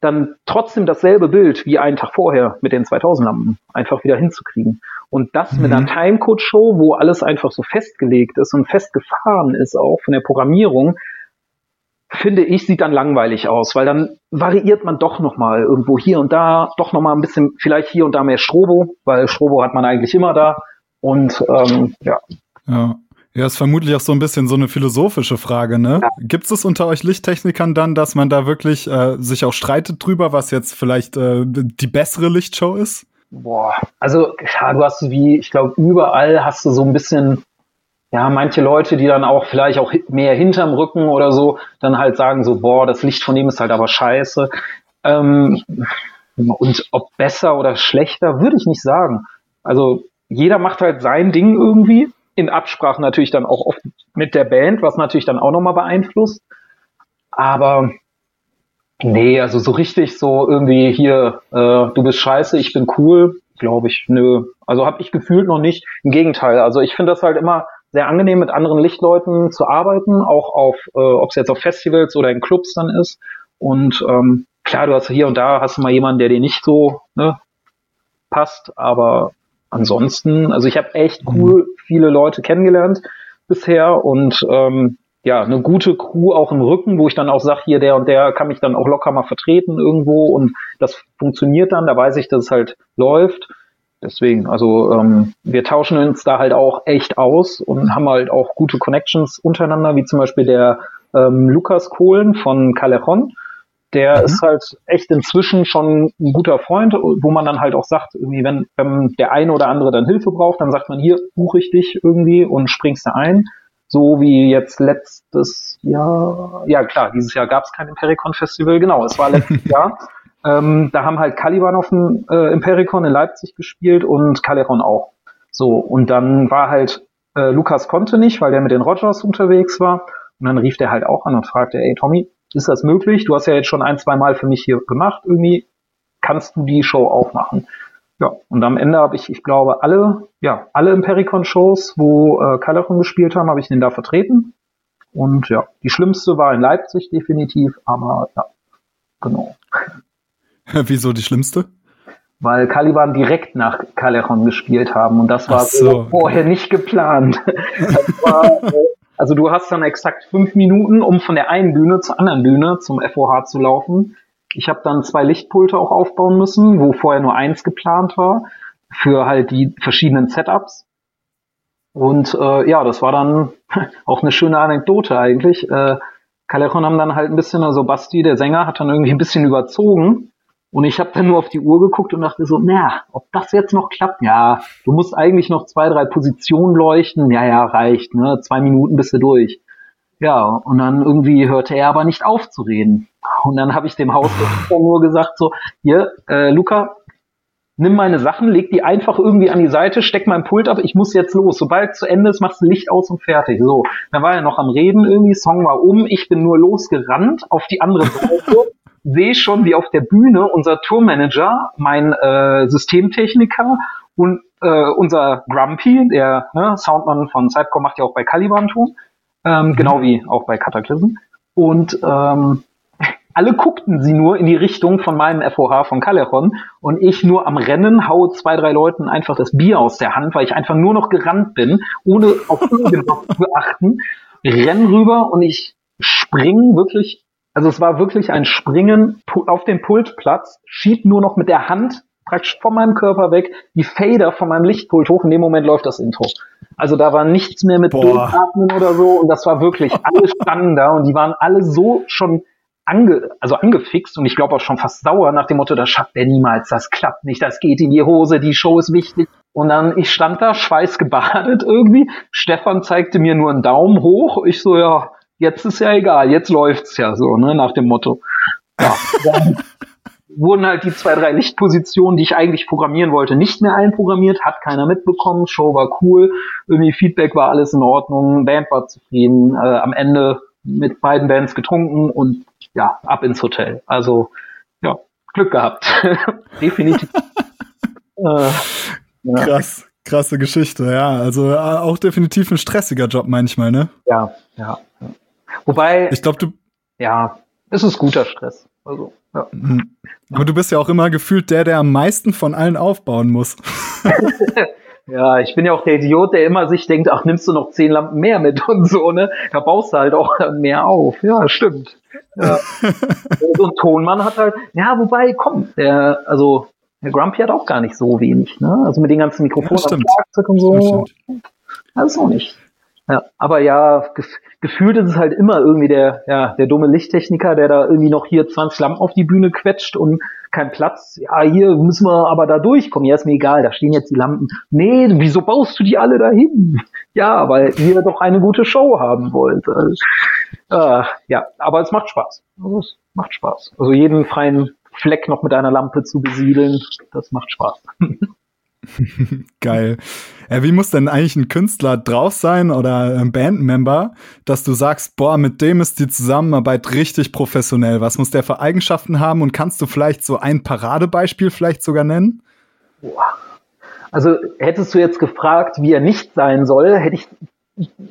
dann trotzdem dasselbe Bild wie einen Tag vorher mit den 2000 Lampen einfach wieder hinzukriegen. Und das mhm. mit einer Timecode-Show, wo alles einfach so festgelegt ist und festgefahren ist auch von der Programmierung, finde ich, sieht dann langweilig aus, weil dann variiert man doch nochmal irgendwo hier und da, doch nochmal ein bisschen, vielleicht hier und da mehr Strobo, weil Strobo hat man eigentlich immer da. Und ähm, ja.
Ja. Ja, ist vermutlich auch so ein bisschen so eine philosophische Frage, ne? Ja. Gibt es unter euch Lichttechnikern dann, dass man da wirklich äh, sich auch streitet drüber, was jetzt vielleicht äh, die bessere Lichtshow ist?
Boah, also ja, du hast wie, ich glaube, überall hast du so ein bisschen, ja, manche Leute, die dann auch vielleicht auch mehr hinterm Rücken oder so, dann halt sagen so, boah, das Licht von dem ist halt aber scheiße. Ähm, und ob besser oder schlechter, würde ich nicht sagen. Also jeder macht halt sein Ding irgendwie in Absprache natürlich dann auch oft mit der Band, was natürlich dann auch nochmal beeinflusst. Aber nee, also so richtig so irgendwie hier, äh, du bist scheiße, ich bin cool, glaube ich, nö. Also habe ich gefühlt noch nicht. Im Gegenteil, also ich finde das halt immer sehr angenehm, mit anderen Lichtleuten zu arbeiten, auch auf, äh, ob es jetzt auf Festivals oder in Clubs dann ist. Und ähm, klar, du hast hier und da hast du mal jemanden, der dir nicht so ne, passt, aber ansonsten, also ich habe echt cool viele Leute kennengelernt bisher und ähm, ja, eine gute Crew auch im Rücken, wo ich dann auch sage, hier der und der kann mich dann auch locker mal vertreten irgendwo und das funktioniert dann, da weiß ich, dass es halt läuft. Deswegen, also ähm, wir tauschen uns da halt auch echt aus und haben halt auch gute Connections untereinander, wie zum Beispiel der ähm, Lukas Kohlen von Callejon der mhm. ist halt echt inzwischen schon ein guter Freund, wo man dann halt auch sagt, irgendwie, wenn, wenn der eine oder andere dann Hilfe braucht, dann sagt man hier, buche ich dich irgendwie und springst da ein. So wie jetzt letztes Jahr, ja klar, dieses Jahr gab es kein Impericon Festival, genau, es war letztes Jahr. Ähm, da haben halt Caliban auf dem äh, Impericon in Leipzig gespielt und Caleron auch. So, und dann war halt, äh, Lukas konnte nicht, weil der mit den Rogers unterwegs war. Und dann rief der halt auch an und fragte, ey Tommy, ist das möglich? Du hast ja jetzt schon ein, zwei Mal für mich hier gemacht, irgendwie kannst du die Show auch machen? Ja, und am Ende habe ich, ich glaube, alle, ja, alle Impericon-Shows, wo äh, Calderon gespielt haben, habe ich den da vertreten. Und ja, die schlimmste war in Leipzig definitiv, aber ja, genau.
Wieso die schlimmste?
Weil Caliban direkt nach Callejon gespielt haben und das war so. vorher nicht geplant. War, äh, also du hast dann exakt fünf Minuten, um von der einen Bühne zur anderen Bühne zum FOH zu laufen. Ich habe dann zwei Lichtpulte auch aufbauen müssen, wo vorher nur eins geplant war, für halt die verschiedenen Setups. Und äh, ja, das war dann auch eine schöne Anekdote eigentlich. Äh, Callejon haben dann halt ein bisschen, also Basti, der Sänger, hat dann irgendwie ein bisschen überzogen. Und ich habe dann nur auf die Uhr geguckt und dachte so, naja, ob das jetzt noch klappt? Ja, du musst eigentlich noch zwei, drei Positionen leuchten. Ja, ja, reicht, ne? Zwei Minuten bist du durch. Ja, und dann irgendwie hörte er aber nicht auf zu reden. Und dann habe ich dem Hausbesitzer nur gesagt so, hier, äh, Luca, nimm meine Sachen, leg die einfach irgendwie an die Seite, steck mein Pult ab, ich muss jetzt los. Sobald zu Ende ist, machst du Licht aus und fertig. So, dann war er noch am Reden irgendwie, Song war um, ich bin nur losgerannt auf die andere Seite, sehe schon, wie auf der Bühne unser Tourmanager, mein äh, Systemtechniker und äh, unser Grumpy, der ne, Soundmann von Cypcore macht ja auch bei Caliban Ton, ähm, mhm. genau wie auch bei Cataclysm. Und ähm, alle guckten sie nur in die Richtung von meinem FOH von Callejon und ich nur am Rennen haue zwei, drei Leuten einfach das Bier aus der Hand, weil ich einfach nur noch gerannt bin, ohne auf irgendwas zu achten, renn rüber und ich spring wirklich, also es war wirklich ein Springen auf den Pultplatz, schieb nur noch mit der Hand praktisch von meinem Körper weg, die Fader von meinem Lichtpult hoch. In dem Moment läuft das Intro. Also da war nichts mehr mit Durchatmen oder so. Und das war wirklich, alle standen da und die waren alle so schon ange, also angefixt und ich glaube auch schon fast sauer nach dem Motto, das schafft er niemals, das klappt nicht, das geht in die Hose, die Show ist wichtig. Und dann, ich stand da, schweißgebadet irgendwie. Stefan zeigte mir nur einen Daumen hoch. Ich so, ja, jetzt ist ja egal, jetzt läuft's ja so, ne, nach dem Motto. Ja, dann wurden halt die zwei, drei Lichtpositionen, die ich eigentlich programmieren wollte, nicht mehr einprogrammiert, hat keiner mitbekommen, Show war cool, irgendwie Feedback war alles in Ordnung, Band war zufrieden, äh, am Ende mit beiden Bands getrunken und ja, ab ins Hotel. Also ja, Glück gehabt. Definitiv.
äh, ja. Krass, krasse Geschichte, ja. Also äh, auch definitiv ein stressiger Job manchmal, ne?
Ja, ja. Wobei.
Ich glaube, du.
Ja, es ist guter Stress. Also, ja. Mhm.
Aber du bist ja auch immer gefühlt der, der am meisten von allen aufbauen muss.
Ja, ich bin ja auch der Idiot, der immer sich denkt, ach, nimmst du noch zehn Lampen mehr mit und so, ne? Da baust du halt auch mehr auf. Ja, stimmt. Ja. so ein Tonmann hat halt, ja, wobei, komm, der, also, der Grumpy hat auch gar nicht so wenig, ne? Also mit den ganzen Mikrofonen ja, Schlagzeug und so. Das ist auch nicht. Ja, aber ja, gef gefühlt ist es halt immer irgendwie der, ja, der dumme Lichttechniker, der da irgendwie noch hier 20 Lampen auf die Bühne quetscht und kein Platz. Ja, hier müssen wir aber da durchkommen. Ja, ist mir egal, da stehen jetzt die Lampen. Nee, wieso baust du die alle dahin? Ja, weil ihr doch eine gute Show haben wollt. Also, äh, ja, aber es macht Spaß. Also, es macht Spaß. Also jeden freien Fleck noch mit einer Lampe zu besiedeln, das macht Spaß.
Geil. Ja, wie muss denn eigentlich ein Künstler drauf sein oder ein Bandmember, dass du sagst, boah, mit dem ist die Zusammenarbeit richtig professionell. Was muss der für Eigenschaften haben und kannst du vielleicht so ein Paradebeispiel vielleicht sogar nennen?
Also hättest du jetzt gefragt, wie er nicht sein soll, hätte ich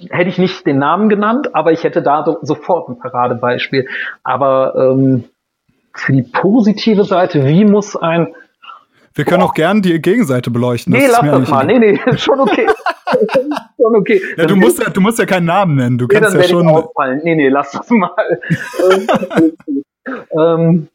hätte ich nicht den Namen genannt, aber ich hätte da so, sofort ein Paradebeispiel. Aber ähm, für die positive Seite, wie muss ein
wir können auch gern die Gegenseite beleuchten.
Nee, lass das mal. Nee, nee, schon okay.
schon okay. Ja, du musst ja, du musst ja keinen Namen nennen. Du nee, kannst ja schon.
Ausfallen. Nee, nee, lass das mal. ähm,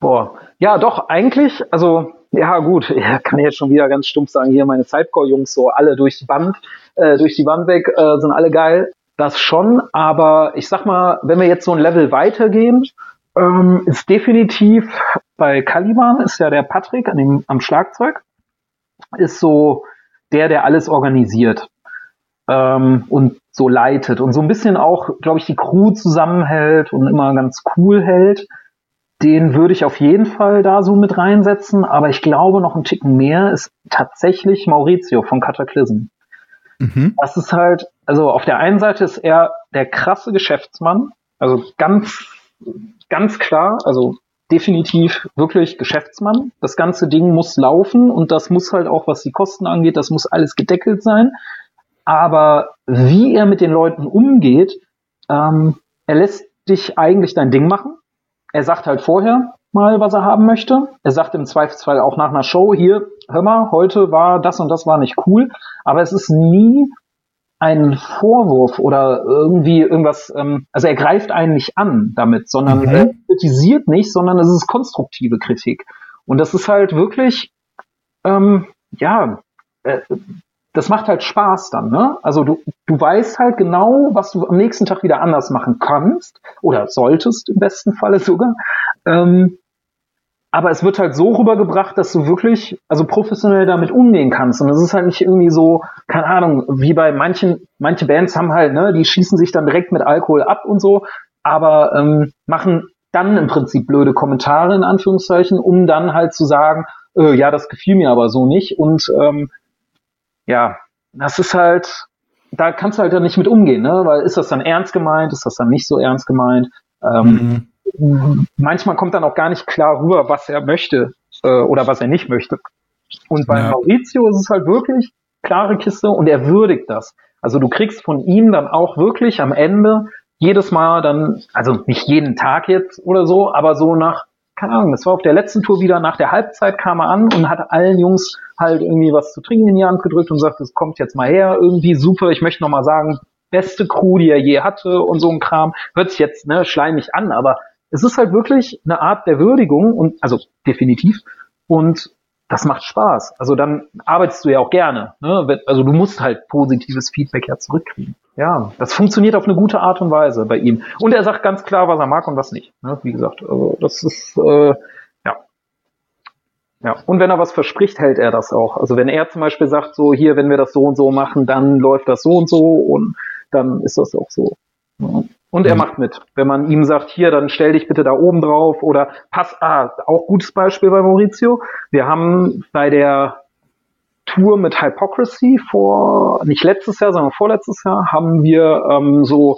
boah. Ja, doch, eigentlich, also, ja, gut, ja, kann ich jetzt schon wieder ganz stumpf sagen, hier meine Sidecore-Jungs so alle durch die Band, äh, durch die Wand weg, äh, sind alle geil. Das schon, aber ich sag mal, wenn wir jetzt so ein Level weitergehen, ähm, ist definitiv bei Caliban ist ja der Patrick an dem, am Schlagzeug, ist so der, der alles organisiert ähm, und so leitet und so ein bisschen auch, glaube ich, die Crew zusammenhält und immer ganz cool hält. Den würde ich auf jeden Fall da so mit reinsetzen, aber ich glaube noch ein Ticken mehr ist tatsächlich Maurizio von Cataclysm. Mhm. Das ist halt, also auf der einen Seite ist er der krasse Geschäftsmann, also ganz, ganz klar, also definitiv wirklich Geschäftsmann. Das ganze Ding muss laufen und das muss halt auch, was die Kosten angeht, das muss alles gedeckelt sein. Aber wie er mit den Leuten umgeht, ähm, er lässt dich eigentlich dein Ding machen. Er sagt halt vorher mal, was er haben möchte. Er sagt im Zweifelsfall auch nach einer Show, hier, hör mal, heute war das und das war nicht cool. Aber es ist nie ein Vorwurf oder irgendwie irgendwas, ähm, also er greift einen nicht an damit, sondern mhm. er kritisiert nicht, sondern es ist konstruktive Kritik. Und das ist halt wirklich, ähm, ja, äh, das macht halt Spaß dann, ne? Also du, du weißt halt genau, was du am nächsten Tag wieder anders machen kannst oder solltest im besten Falle sogar. Ähm, aber es wird halt so rübergebracht, dass du wirklich, also professionell damit umgehen kannst. Und es ist halt nicht irgendwie so, keine Ahnung, wie bei manchen, manche Bands haben halt, ne, die schießen sich dann direkt mit Alkohol ab und so, aber ähm, machen dann im Prinzip blöde Kommentare in Anführungszeichen, um dann halt zu sagen, äh, ja, das gefiel mir aber so nicht. Und ähm, ja, das ist halt, da kannst du halt dann nicht mit umgehen, ne? Weil ist das dann ernst gemeint, ist das dann nicht so ernst gemeint? Ähm, mhm manchmal kommt dann auch gar nicht klar rüber, was er möchte äh, oder was er nicht möchte. Und bei ja. Maurizio ist es halt wirklich klare Kiste und er würdigt das. Also du kriegst von ihm dann auch wirklich am Ende jedes Mal dann, also nicht jeden Tag jetzt oder so, aber so nach, keine Ahnung, das war auf der letzten Tour wieder, nach der Halbzeit kam er an und hat allen Jungs halt irgendwie was zu trinken in die Hand gedrückt und sagt, es kommt jetzt mal her, irgendwie super, ich möchte nochmal sagen, beste Crew, die er je hatte und so ein Kram. Hört sich jetzt ne, schleimig an, aber es ist halt wirklich eine Art der Würdigung und also definitiv und das macht Spaß. Also dann arbeitest du ja auch gerne. Ne? Also du musst halt positives Feedback ja zurückkriegen. Ja, das funktioniert auf eine gute Art und Weise bei ihm. Und er sagt ganz klar, was er mag und was nicht. Ne? Wie gesagt, also das ist äh, ja. Ja, und wenn er was verspricht, hält er das auch. Also wenn er zum Beispiel sagt, so hier, wenn wir das so und so machen, dann läuft das so und so und dann ist das auch so. Ja. Und er mhm. macht mit. Wenn man ihm sagt, hier, dann stell dich bitte da oben drauf oder pass, ah, auch gutes Beispiel bei Maurizio. Wir haben bei der Tour mit Hypocrisy vor, nicht letztes Jahr, sondern vorletztes Jahr, haben wir ähm, so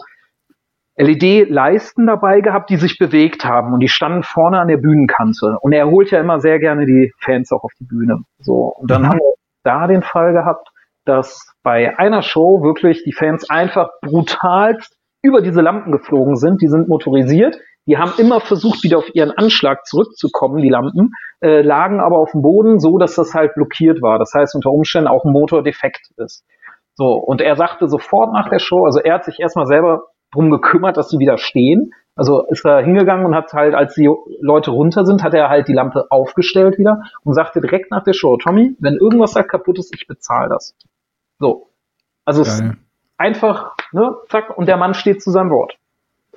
LED-Leisten dabei gehabt, die sich bewegt haben und die standen vorne an der Bühnenkante. Und er holt ja immer sehr gerne die Fans auch auf die Bühne. So. Und dann mhm. haben wir da den Fall gehabt, dass bei einer Show wirklich die Fans einfach brutalst über diese Lampen geflogen sind. Die sind motorisiert. Die haben immer versucht, wieder auf ihren Anschlag zurückzukommen, die Lampen, äh, lagen aber auf dem Boden, so dass das halt blockiert war. Das heißt, unter Umständen auch ein Motor defekt ist. So, und er sagte sofort nach der Show, also er hat sich erstmal selber drum gekümmert, dass sie wieder stehen. Also ist er hingegangen und hat halt, als die Leute runter sind, hat er halt die Lampe aufgestellt wieder und sagte direkt nach der Show, Tommy, wenn irgendwas da kaputt ist, ich bezahle das. So. Also es einfach, ne, zack, und der Mann steht zu seinem Wort.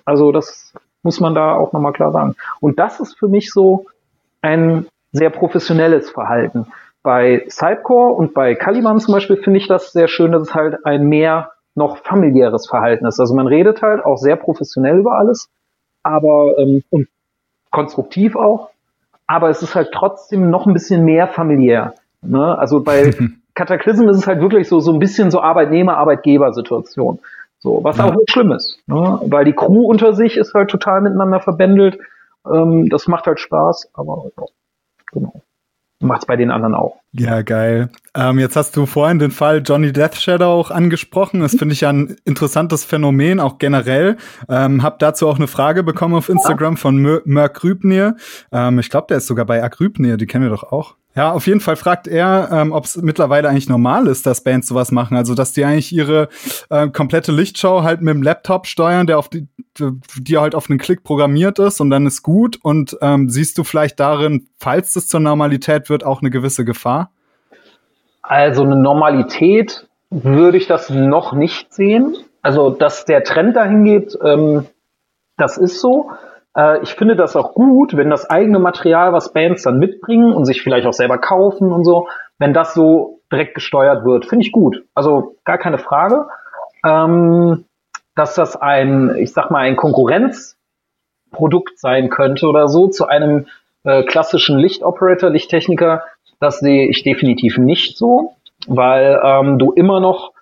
Also das muss man da auch nochmal klar sagen. Und das ist für mich so ein sehr professionelles Verhalten. Bei Sidecore und bei Caliban zum Beispiel finde ich das sehr schön, dass es halt ein mehr noch familiäres Verhalten ist. Also man redet halt auch sehr professionell über alles, aber ähm, und konstruktiv auch, aber es ist halt trotzdem noch ein bisschen mehr familiär. Ne? Also bei Kataklysm ist es halt wirklich so, so ein bisschen so Arbeitnehmer-Arbeitgeber-Situation. So, was ja. auch nicht schlimm ist. Ne? Weil die Crew unter sich ist halt total miteinander verbändelt. Ähm, das macht halt Spaß, aber ja, genau. Macht's bei den anderen auch.
Ja, geil. Ähm, jetzt hast du vorhin den Fall Johnny Death Shadow auch angesprochen. Das finde ich ja ein interessantes Phänomen, auch generell. Ähm, hab dazu auch eine Frage bekommen auf Instagram von Merk Rübnir. Ähm, ich glaube, der ist sogar bei Agrübnir, die kennen wir doch auch. Ja, auf jeden Fall fragt er, ähm, ob es mittlerweile eigentlich normal ist, dass Bands sowas machen. Also, dass die eigentlich ihre äh, komplette Lichtshow halt mit dem Laptop steuern, der auf die, die halt auf einen Klick programmiert ist und dann ist gut. Und ähm, siehst du vielleicht darin, falls das zur Normalität wird, auch eine gewisse Gefahr?
Also eine Normalität würde ich das noch nicht sehen. Also, dass der Trend dahin geht, ähm, das ist so. Äh, ich finde das auch gut, wenn das eigene Material, was Bands dann mitbringen und sich vielleicht auch selber kaufen und so, wenn das so direkt gesteuert wird, finde ich gut. Also gar keine Frage. Ähm, dass das ein, ich sag mal, ein Konkurrenzprodukt sein könnte oder so zu einem äh, klassischen Lichtoperator, Lichttechniker, das sehe ich definitiv nicht so, weil ähm, du immer noch,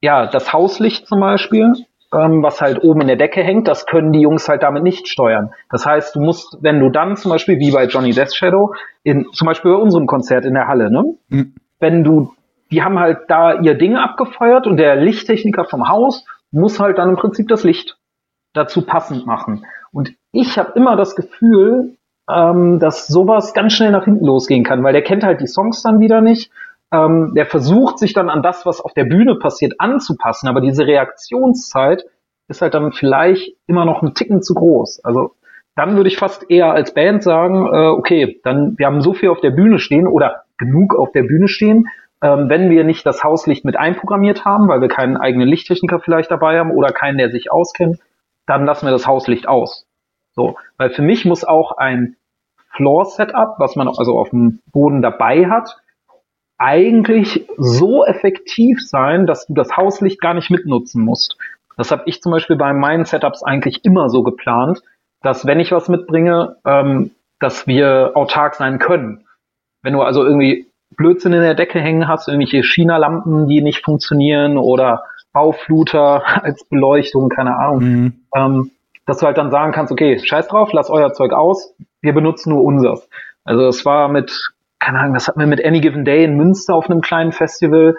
ja, das Hauslicht zum Beispiel, ähm, was halt oben in der Decke hängt, das können die Jungs halt damit nicht steuern. Das heißt, du musst, wenn du dann zum Beispiel wie bei Johnny Death Shadow, in, zum Beispiel bei unserem Konzert in der Halle, ne? Mhm. Wenn du, die haben halt da ihr Ding abgefeuert und der Lichttechniker vom Haus muss halt dann im Prinzip das Licht dazu passend machen. Und ich habe immer das Gefühl, ähm, dass sowas ganz schnell nach hinten losgehen kann, weil der kennt halt die Songs dann wieder nicht. Ähm, der versucht sich dann an das, was auf der Bühne passiert, anzupassen, aber diese Reaktionszeit ist halt dann vielleicht immer noch ein Ticken zu groß. Also dann würde ich fast eher als Band sagen, äh, okay, dann wir haben so viel auf der Bühne stehen oder genug auf der Bühne stehen, ähm, wenn wir nicht das Hauslicht mit einprogrammiert haben, weil wir keinen eigenen Lichttechniker vielleicht dabei haben oder keinen, der sich auskennt, dann lassen wir das Hauslicht aus. So, weil für mich muss auch ein Floor-Setup, was man also auf dem Boden dabei hat, eigentlich so effektiv sein, dass du das Hauslicht gar nicht mitnutzen musst. Das habe ich zum Beispiel bei meinen Setups eigentlich immer so geplant, dass wenn ich was mitbringe, ähm, dass wir autark sein können. Wenn du also irgendwie Blödsinn in der Decke hängen hast, irgendwelche China-Lampen, die nicht funktionieren oder Baufluter als Beleuchtung, keine Ahnung, mhm. ähm, dass du halt dann sagen kannst, okay, scheiß drauf, lass euer Zeug aus, wir benutzen nur unseres. Also es war mit, keine Ahnung, das hatten wir mit Any Given Day in Münster auf einem kleinen Festival.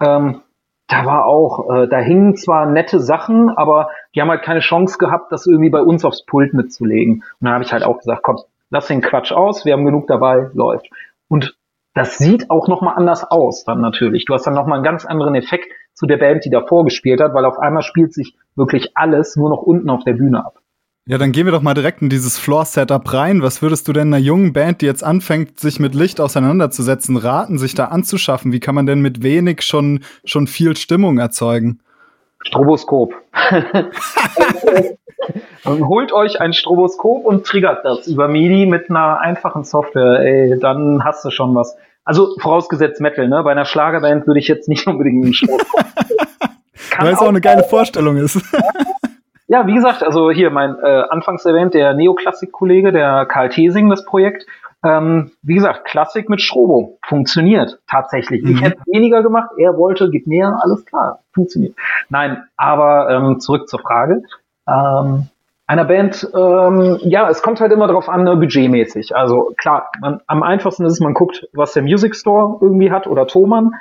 Ähm, da war auch, äh, da hingen zwar nette Sachen, aber die haben halt keine Chance gehabt, das irgendwie bei uns aufs Pult mitzulegen. Und dann habe ich halt auch gesagt, komm, lass den Quatsch aus, wir haben genug dabei, läuft. Und das sieht auch nochmal anders aus dann natürlich. Du hast dann nochmal einen ganz anderen Effekt zu der Band, die davor gespielt hat, weil auf einmal spielt sich wirklich alles nur noch unten auf der Bühne ab.
Ja, dann gehen wir doch mal direkt in dieses Floor-Setup rein. Was würdest du denn einer jungen Band, die jetzt anfängt, sich mit Licht auseinanderzusetzen, raten, sich da anzuschaffen? Wie kann man denn mit wenig schon, schon viel Stimmung erzeugen?
Stroboskop. holt euch ein Stroboskop und triggert das über MIDI mit einer einfachen Software. Ey, dann hast du schon was. Also vorausgesetzt Metal, ne? Bei einer Schlagerband würde ich jetzt nicht unbedingt einen Stroboskop.
Weil es auch eine geile Vorstellung ist.
Ja, wie gesagt, also hier mein äh, anfangs erwähnt, der Neoklassik-Kollege, der Karl Thesing, das Projekt. Ähm, wie gesagt, Klassik mit Strobo. Funktioniert tatsächlich. Mhm. Ich hätte weniger gemacht, er wollte, gib mehr, alles klar. Funktioniert. Nein, aber ähm, zurück zur Frage. Ähm, einer Band, ähm, ja, es kommt halt immer darauf an, ne, budgetmäßig. Also klar, man, am einfachsten ist es, man guckt, was der Music Store irgendwie hat oder Thomann,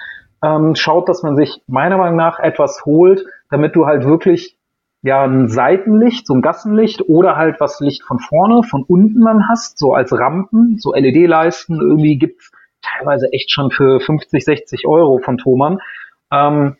ähm, schaut, dass man sich meiner Meinung nach etwas holt, damit du halt wirklich ja ein Seitenlicht, so ein Gassenlicht oder halt was Licht von vorne, von unten dann hast, so als Rampen, so LED-Leisten, irgendwie gibt's teilweise echt schon für 50, 60 Euro von Thomann. Ähm,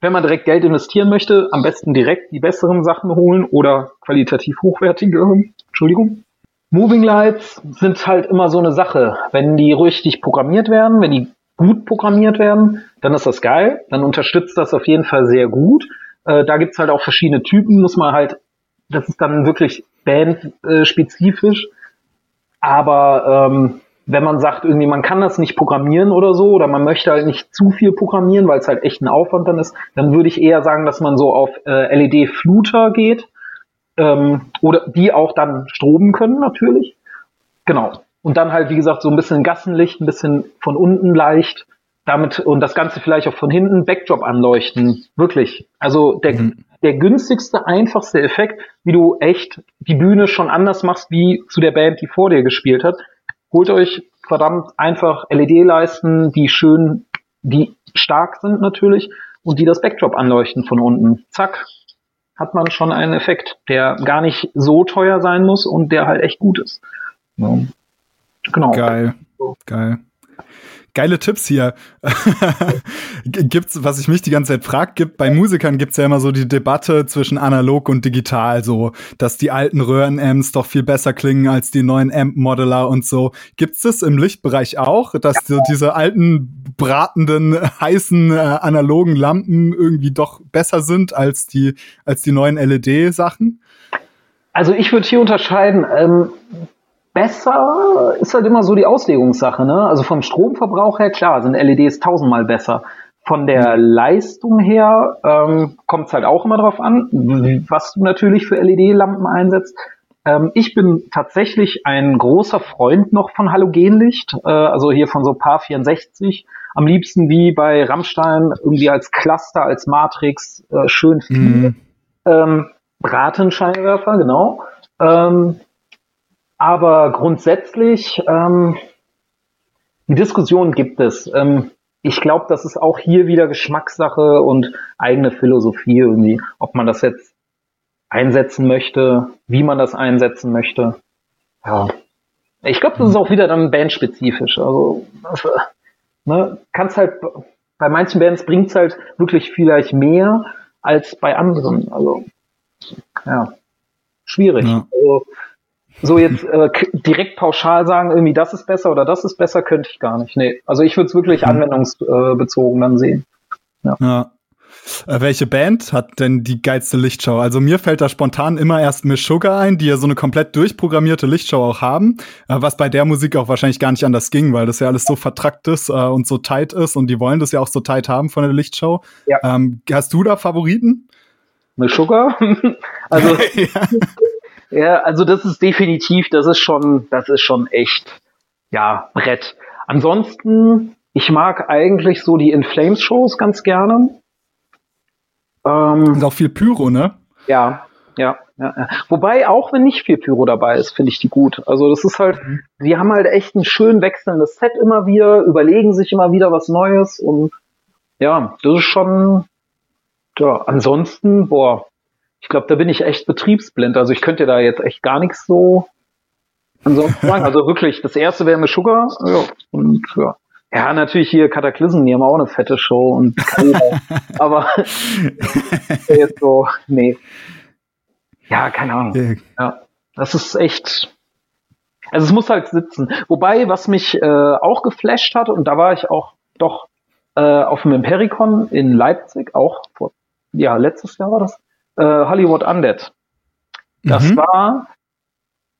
wenn man direkt Geld investieren möchte, am besten direkt die besseren Sachen holen oder qualitativ hochwertige, Entschuldigung. Moving Lights sind halt immer so eine Sache. Wenn die richtig programmiert werden, wenn die gut programmiert werden, dann ist das geil. Dann unterstützt das auf jeden Fall sehr gut. Äh, da gibt's halt auch verschiedene Typen, muss man halt, das ist dann wirklich bandspezifisch. Aber ähm, wenn man sagt, irgendwie, man kann das nicht programmieren oder so, oder man möchte halt nicht zu viel programmieren, weil es halt echt ein Aufwand dann ist, dann würde ich eher sagen, dass man so auf äh, LED-Fluter geht. Ähm, oder die auch dann stroben können, natürlich. Genau. Und dann halt, wie gesagt, so ein bisschen Gassenlicht, ein bisschen von unten leicht damit und das Ganze vielleicht auch von hinten Backdrop anleuchten. Wirklich. Also der, mhm. der günstigste, einfachste Effekt, wie du echt die Bühne schon anders machst, wie zu der Band, die vor dir gespielt hat. Holt euch verdammt einfach LED-Leisten, die schön, die stark sind natürlich und die das Backdrop anleuchten von unten. Zack. Hat man schon einen Effekt, der gar nicht so teuer sein muss und der halt echt gut ist. Ja.
Genau. Geil. Geil geile Tipps hier. gibt's, was ich mich die ganze Zeit frage, gibt bei Musikern gibt's ja immer so die Debatte zwischen analog und digital, so, dass die alten Röhren-Amps doch viel besser klingen als die neuen Amp-Modeler und so. Gibt's das im Lichtbereich auch, dass so diese alten bratenden heißen äh, analogen Lampen irgendwie doch besser sind als die als die neuen LED-Sachen?
Also ich würde hier unterscheiden. Ähm, besser ist halt immer so die Auslegungssache. Ne? Also vom Stromverbrauch her, klar, sind LEDs tausendmal besser. Von der Leistung her ähm, kommt es halt auch immer drauf an, was du natürlich für LED-Lampen einsetzt. Ähm, ich bin tatsächlich ein großer Freund noch von Halogenlicht, äh, also hier von so Paar 64. Am liebsten wie bei Rammstein irgendwie als Cluster, als Matrix, äh, schön viel. Mhm. Ähm, Bratenscheinwerfer, genau. Ähm, aber grundsätzlich, ähm, die Diskussion gibt es. Ähm, ich glaube, das ist auch hier wieder Geschmackssache und eigene Philosophie irgendwie, ob man das jetzt einsetzen möchte, wie man das einsetzen möchte. Ja. Ich glaube, das ist auch wieder dann bandspezifisch. Also, ne, kannst halt, bei manchen Bands bringt es halt wirklich vielleicht mehr als bei anderen. Also, ja, schwierig. Ja. Also, so jetzt äh, direkt pauschal sagen, irgendwie das ist besser oder das ist besser, könnte ich gar nicht. Nee. Also ich würde es wirklich mhm. anwendungsbezogen dann sehen.
Ja. ja. Äh, welche Band hat denn die geilste Lichtschau? Also mir fällt da spontan immer erst Miss Sugar ein, die ja so eine komplett durchprogrammierte Lichtschau auch haben, äh, was bei der Musik auch wahrscheinlich gar nicht anders ging, weil das ja alles so vertrackt ist äh, und so tight ist und die wollen das ja auch so tight haben von der Lichtschau. Ja. Ähm, hast du da Favoriten?
Miss Sugar? also ja. Ja, also das ist definitiv, das ist schon, das ist schon echt, ja, Brett. Ansonsten, ich mag eigentlich so die In Flames Shows ganz gerne.
Ähm, ist auch viel Pyro, ne?
Ja, ja, ja, ja. Wobei, auch wenn nicht viel Pyro dabei ist, finde ich die gut. Also das ist halt, mhm. die haben halt echt ein schön wechselndes Set immer wieder, überlegen sich immer wieder was Neues und ja, das ist schon, ja, ansonsten, boah, ich glaube, da bin ich echt betriebsblind. Also ich könnte da jetzt echt gar nichts so ansonsten sagen. Also wirklich, das erste wäre mit Sugar. Ja, und ja. Ja, natürlich hier Cataclysm, die haben auch eine fette Show und aber jetzt so, nee. Ja, keine Ahnung. Ja, das ist echt. Also es muss halt sitzen. Wobei, was mich äh, auch geflasht hat, und da war ich auch doch äh, auf dem Impericon in Leipzig, auch vor, ja, letztes Jahr war das, äh, Hollywood Undead. Das mhm. war,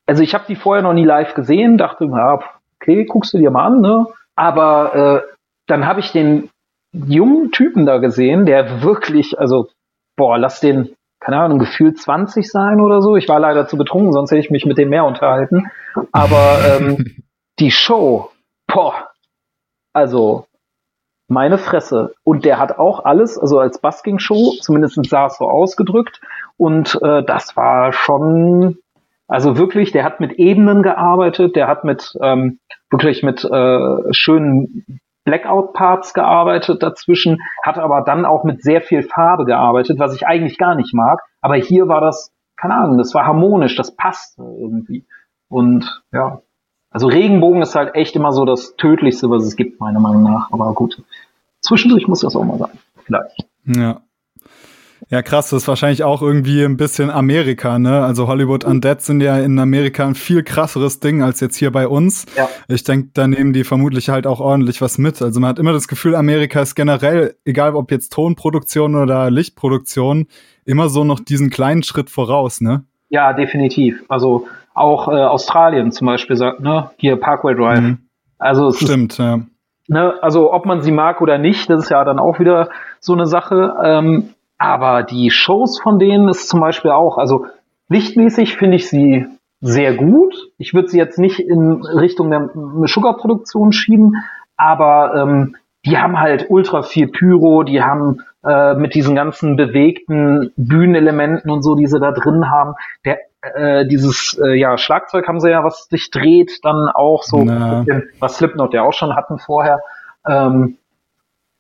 also ich habe die vorher noch nie live gesehen, dachte, ja, okay, guckst du dir mal an, ne? Aber äh, dann habe ich den jungen Typen da gesehen, der wirklich, also, boah, lass den, keine Ahnung, gefühlt 20 sein oder so. Ich war leider zu betrunken, sonst hätte ich mich mit dem mehr unterhalten. Aber ähm, die Show, boah, also meine Fresse. Und der hat auch alles, also als Busking-Show, zumindest sah es so ausgedrückt. Und äh, das war schon, also wirklich, der hat mit Ebenen gearbeitet, der hat mit ähm, wirklich mit äh, schönen Blackout-Parts gearbeitet dazwischen, hat aber dann auch mit sehr viel Farbe gearbeitet, was ich eigentlich gar nicht mag. Aber hier war das, keine Ahnung, das war harmonisch, das passte irgendwie. Und ja, also Regenbogen ist halt echt immer so das Tödlichste, was es gibt, meiner Meinung nach. Aber gut, zwischendurch muss das auch mal sein. Vielleicht.
Ja. Ja, krass, das ist wahrscheinlich auch irgendwie ein bisschen Amerika, ne? Also Hollywood Undead sind ja in Amerika ein viel krasseres Ding als jetzt hier bei uns. Ja. Ich denke, da nehmen die vermutlich halt auch ordentlich was mit. Also man hat immer das Gefühl, Amerika ist generell, egal ob jetzt Tonproduktion oder Lichtproduktion, immer so noch diesen kleinen Schritt voraus, ne?
Ja, definitiv. Also auch äh, Australien zum Beispiel sagt, ne, hier Parkway Drive. Mhm. Also es
Stimmt,
ist,
ja.
Ne, also ob man sie mag oder nicht, das ist ja dann auch wieder so eine Sache. Ähm, aber die Shows von denen ist zum Beispiel auch, also lichtmäßig finde ich sie sehr gut. Ich würde sie jetzt nicht in Richtung der Sugar-Produktion schieben, aber ähm, die haben halt ultra viel Pyro, die haben äh, mit diesen ganzen bewegten Bühnenelementen und so, die sie da drin haben. Der, äh, dieses äh, ja, Schlagzeug haben sie ja, was sich dreht, dann auch so, bisschen, was Slipknot ja auch schon hatten vorher. Ähm,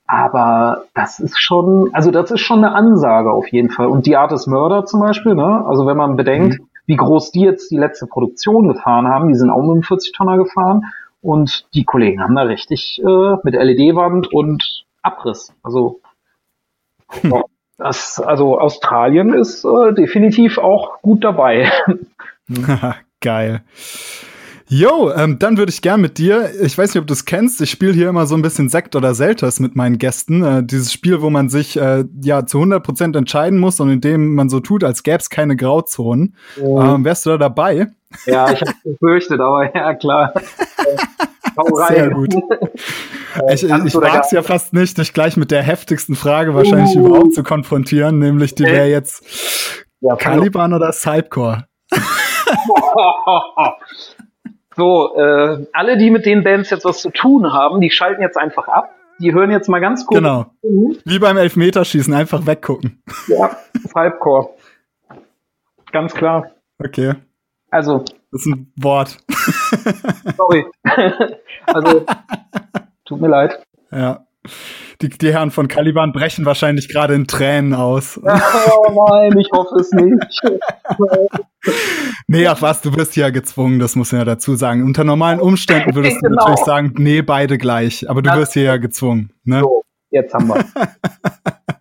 aber das ist schon, also das ist schon eine Ansage auf jeden Fall. Und die Art des Mörder zum Beispiel, ne? Also wenn man bedenkt, mhm. wie groß die jetzt die letzte Produktion gefahren haben, die sind auch mit einem 40 Tonner gefahren und die Kollegen haben da richtig äh, mit LED-Wand und Abriss. Also hm. Das, also Australien ist äh, definitiv auch gut dabei.
Geil. Jo, ähm, dann würde ich gern mit dir, ich weiß nicht, ob du es kennst, ich spiele hier immer so ein bisschen Sekt oder Selters mit meinen Gästen. Äh, dieses Spiel, wo man sich äh, ja zu 100% entscheiden muss und in dem man so tut, als gäbe es keine Grauzonen. Oh. Ähm, wärst du da dabei?
Ja, ich habe befürchtet, aber ja, klar.
Sehr gut. ich ich mag es ja fast nicht, dich gleich mit der heftigsten Frage wahrscheinlich uh. überhaupt zu konfrontieren, nämlich die wäre jetzt ja, Caliban oder Cypcore?
so, äh, alle, die mit den Bands jetzt was zu tun haben, die schalten jetzt einfach ab. Die hören jetzt mal ganz kurz.
Genau. Wie beim Elfmeterschießen, einfach weggucken.
Ja, Cypcore. ganz klar.
Okay.
Also.
Das ist ein Wort.
Sorry. also, tut mir leid.
Ja. Die, die Herren von Caliban brechen wahrscheinlich gerade in Tränen aus.
Oh nein, ich hoffe es nicht.
nee, ach was, du wirst ja gezwungen, das muss man ja dazu sagen. Unter normalen Umständen würdest genau. du natürlich sagen, nee, beide gleich, aber du das wirst hier ja gezwungen. Ne? So,
jetzt haben wir.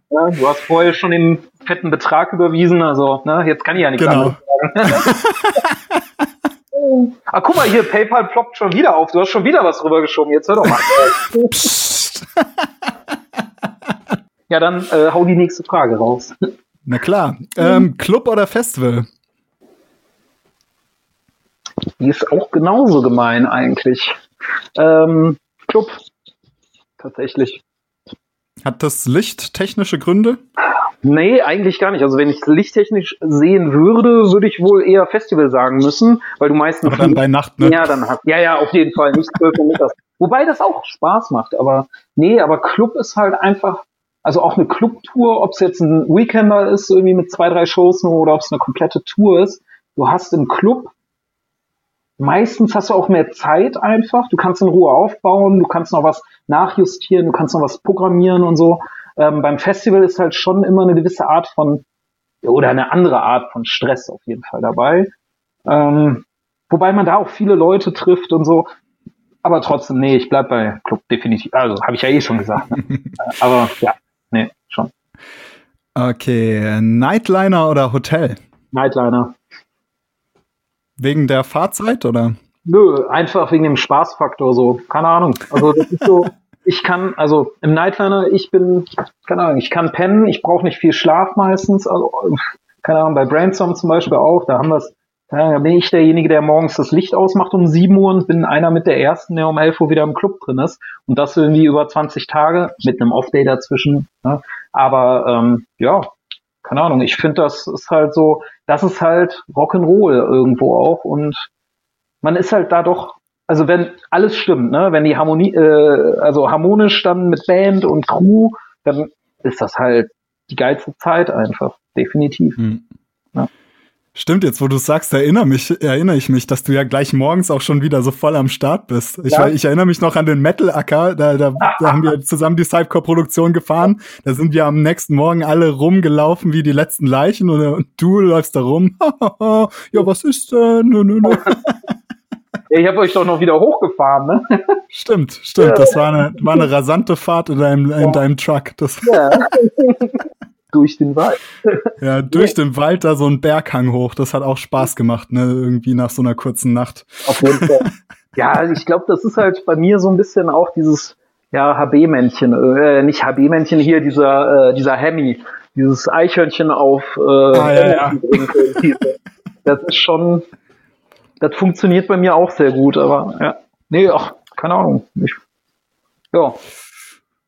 ja, du hast vorher schon den fetten Betrag überwiesen, also ne, jetzt kann ich ja nichts genau. anderes sagen. Ah, guck mal hier, PayPal ploppt schon wieder auf. Du hast schon wieder was rübergeschoben. Jetzt hör doch mal. ja, dann äh, hau die nächste Frage raus.
Na klar. Ähm, Club oder Festival?
Die ist auch genauso gemein eigentlich. Ähm, Club. Tatsächlich.
Hat das Licht technische Gründe?
Nee, eigentlich gar nicht. Also wenn ich es lichttechnisch sehen würde, würde ich wohl eher Festival sagen müssen, weil du meistens.
Aber dann bei Nacht, ne?
Ja, dann hast. Ja, ja, auf jeden Fall. Nicht zwölf Uhr mittags. Wobei das auch Spaß macht. Aber nee, aber Club ist halt einfach, also auch eine Clubtour, ob es jetzt ein Weekender ist, irgendwie mit zwei, drei Shows nur, oder ob es eine komplette Tour ist. Du hast im Club meistens hast du auch mehr Zeit einfach. Du kannst in Ruhe aufbauen, du kannst noch was nachjustieren, du kannst noch was programmieren und so. Ähm, beim Festival ist halt schon immer eine gewisse Art von, oder eine andere Art von Stress auf jeden Fall dabei. Ähm, wobei man da auch viele Leute trifft und so. Aber trotzdem, nee, ich bleib bei Club definitiv. Also, habe ich ja eh schon gesagt. Ne? Aber ja, nee, schon.
Okay, Nightliner oder Hotel?
Nightliner.
Wegen der Fahrzeit oder?
Nö, einfach wegen dem Spaßfaktor so. Keine Ahnung. Also das ist so, ich kann, also im Nightliner, ich bin, keine Ahnung, ich kann pennen, ich brauche nicht viel Schlaf meistens. Also, keine Ahnung, bei Brainstorm zum Beispiel auch, da haben wir es, da bin ich derjenige, der morgens das Licht ausmacht um 7 Uhr und bin einer mit der ersten, der um 11 Uhr wieder im Club drin ist. Und das irgendwie über 20 Tage mit einem Off-Day dazwischen. Ne? Aber ähm, ja, keine Ahnung, ich finde, das ist halt so, das ist halt Rock'n'Roll irgendwo auch und man ist halt da doch also wenn alles stimmt, ne, wenn die Harmonie, äh, also harmonisch dann mit Band und Crew, dann ist das halt die geilste Zeit einfach, definitiv. Mhm.
Ja. Stimmt, jetzt wo du sagst, erinnere, mich, erinnere ich mich, dass du ja gleich morgens auch schon wieder so voll am Start bist. Ich, ja. ich erinnere mich noch an den Metal-Acker, da, da, da haben wir zusammen die Cypcore-Produktion gefahren. Da sind wir am nächsten Morgen alle rumgelaufen wie die letzten Leichen und, und du läufst da rum. ja, was ist denn?
Ich habe euch doch noch wieder hochgefahren, ne?
Stimmt, stimmt. Das war eine, war eine rasante Fahrt in deinem, in deinem Truck. Das ja.
durch den Wald.
Ja, durch den Wald da so ein Berghang hoch. Das hat auch Spaß gemacht, ne? Irgendwie nach so einer kurzen Nacht.
Auf jeden Fall. Ja, ich glaube, das ist halt bei mir so ein bisschen auch dieses, ja, HB-Männchen, äh, nicht HB-Männchen hier, dieser, äh, dieser Hemmy, dieses Eichhörnchen auf äh, ah, ja, ja. Das ist schon, das funktioniert bei mir auch sehr gut, aber ja. Nee, ach, keine Ahnung. Ich,
ja.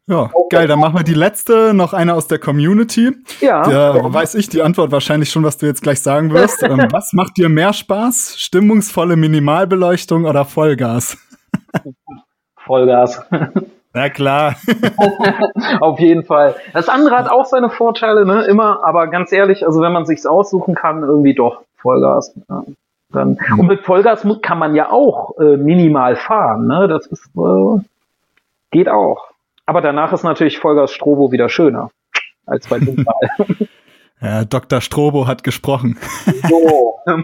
Ja, geil. Dann machen wir die letzte, noch eine aus der Community. Ja. Da weiß ich die Antwort wahrscheinlich schon, was du jetzt gleich sagen wirst. ähm, was macht dir mehr Spaß? Stimmungsvolle Minimalbeleuchtung oder Vollgas?
Vollgas.
Na klar.
Auf jeden Fall. Das andere hat auch seine Vorteile, ne? Immer, aber ganz ehrlich, also wenn man sich's aussuchen kann, irgendwie doch Vollgas. Ja. Dann, mhm. Und mit Vollgas kann man ja auch äh, minimal fahren. Ne? Das ist, äh, geht auch. Aber danach ist natürlich Vollgas Strobo wieder schöner als bei Dunkal.
ja, Dr. Strobo hat gesprochen. So.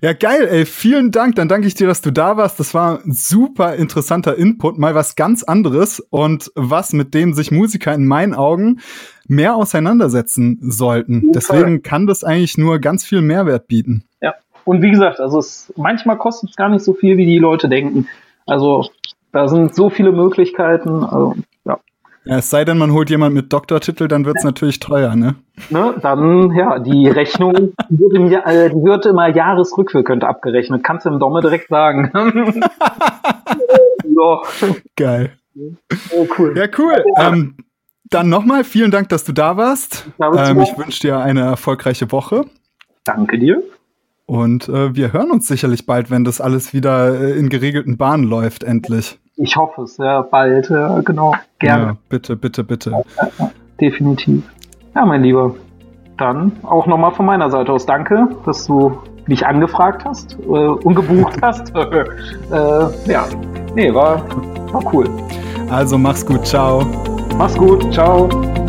ja, geil, ey. Vielen Dank. Dann danke ich dir, dass du da warst. Das war ein super interessanter Input. Mal was ganz anderes und was, mit dem sich Musiker in meinen Augen mehr auseinandersetzen sollten. Deswegen kann das eigentlich nur ganz viel Mehrwert bieten.
Ja. Und wie gesagt, also es, manchmal kostet es gar nicht so viel, wie die Leute denken. Also da sind so viele Möglichkeiten. Also, ja.
Ja, es sei denn, man holt jemand mit Doktortitel, dann wird es natürlich teuer, ne?
ne? Dann, ja, die Rechnung wird, im, äh, wird immer jahresrückwirkend abgerechnet. Kannst du im Domme direkt sagen.
so. Geil. Oh, cool. Ja, cool. Ähm, dann nochmal vielen Dank, dass du da warst. Ähm, ich wünsche dir eine erfolgreiche Woche.
Danke dir.
Und äh, wir hören uns sicherlich bald, wenn das alles wieder äh, in geregelten Bahnen läuft, endlich.
Ich hoffe es, ja, bald, ja, genau. Gerne. Ja,
bitte, bitte, bitte.
Ja, ja, definitiv. Ja, mein Lieber. dann auch nochmal von meiner Seite aus danke, dass du mich angefragt hast äh, und gebucht hast. äh, ja, nee, war, war cool.
Also mach's gut, ciao.
Mach's gut, ciao.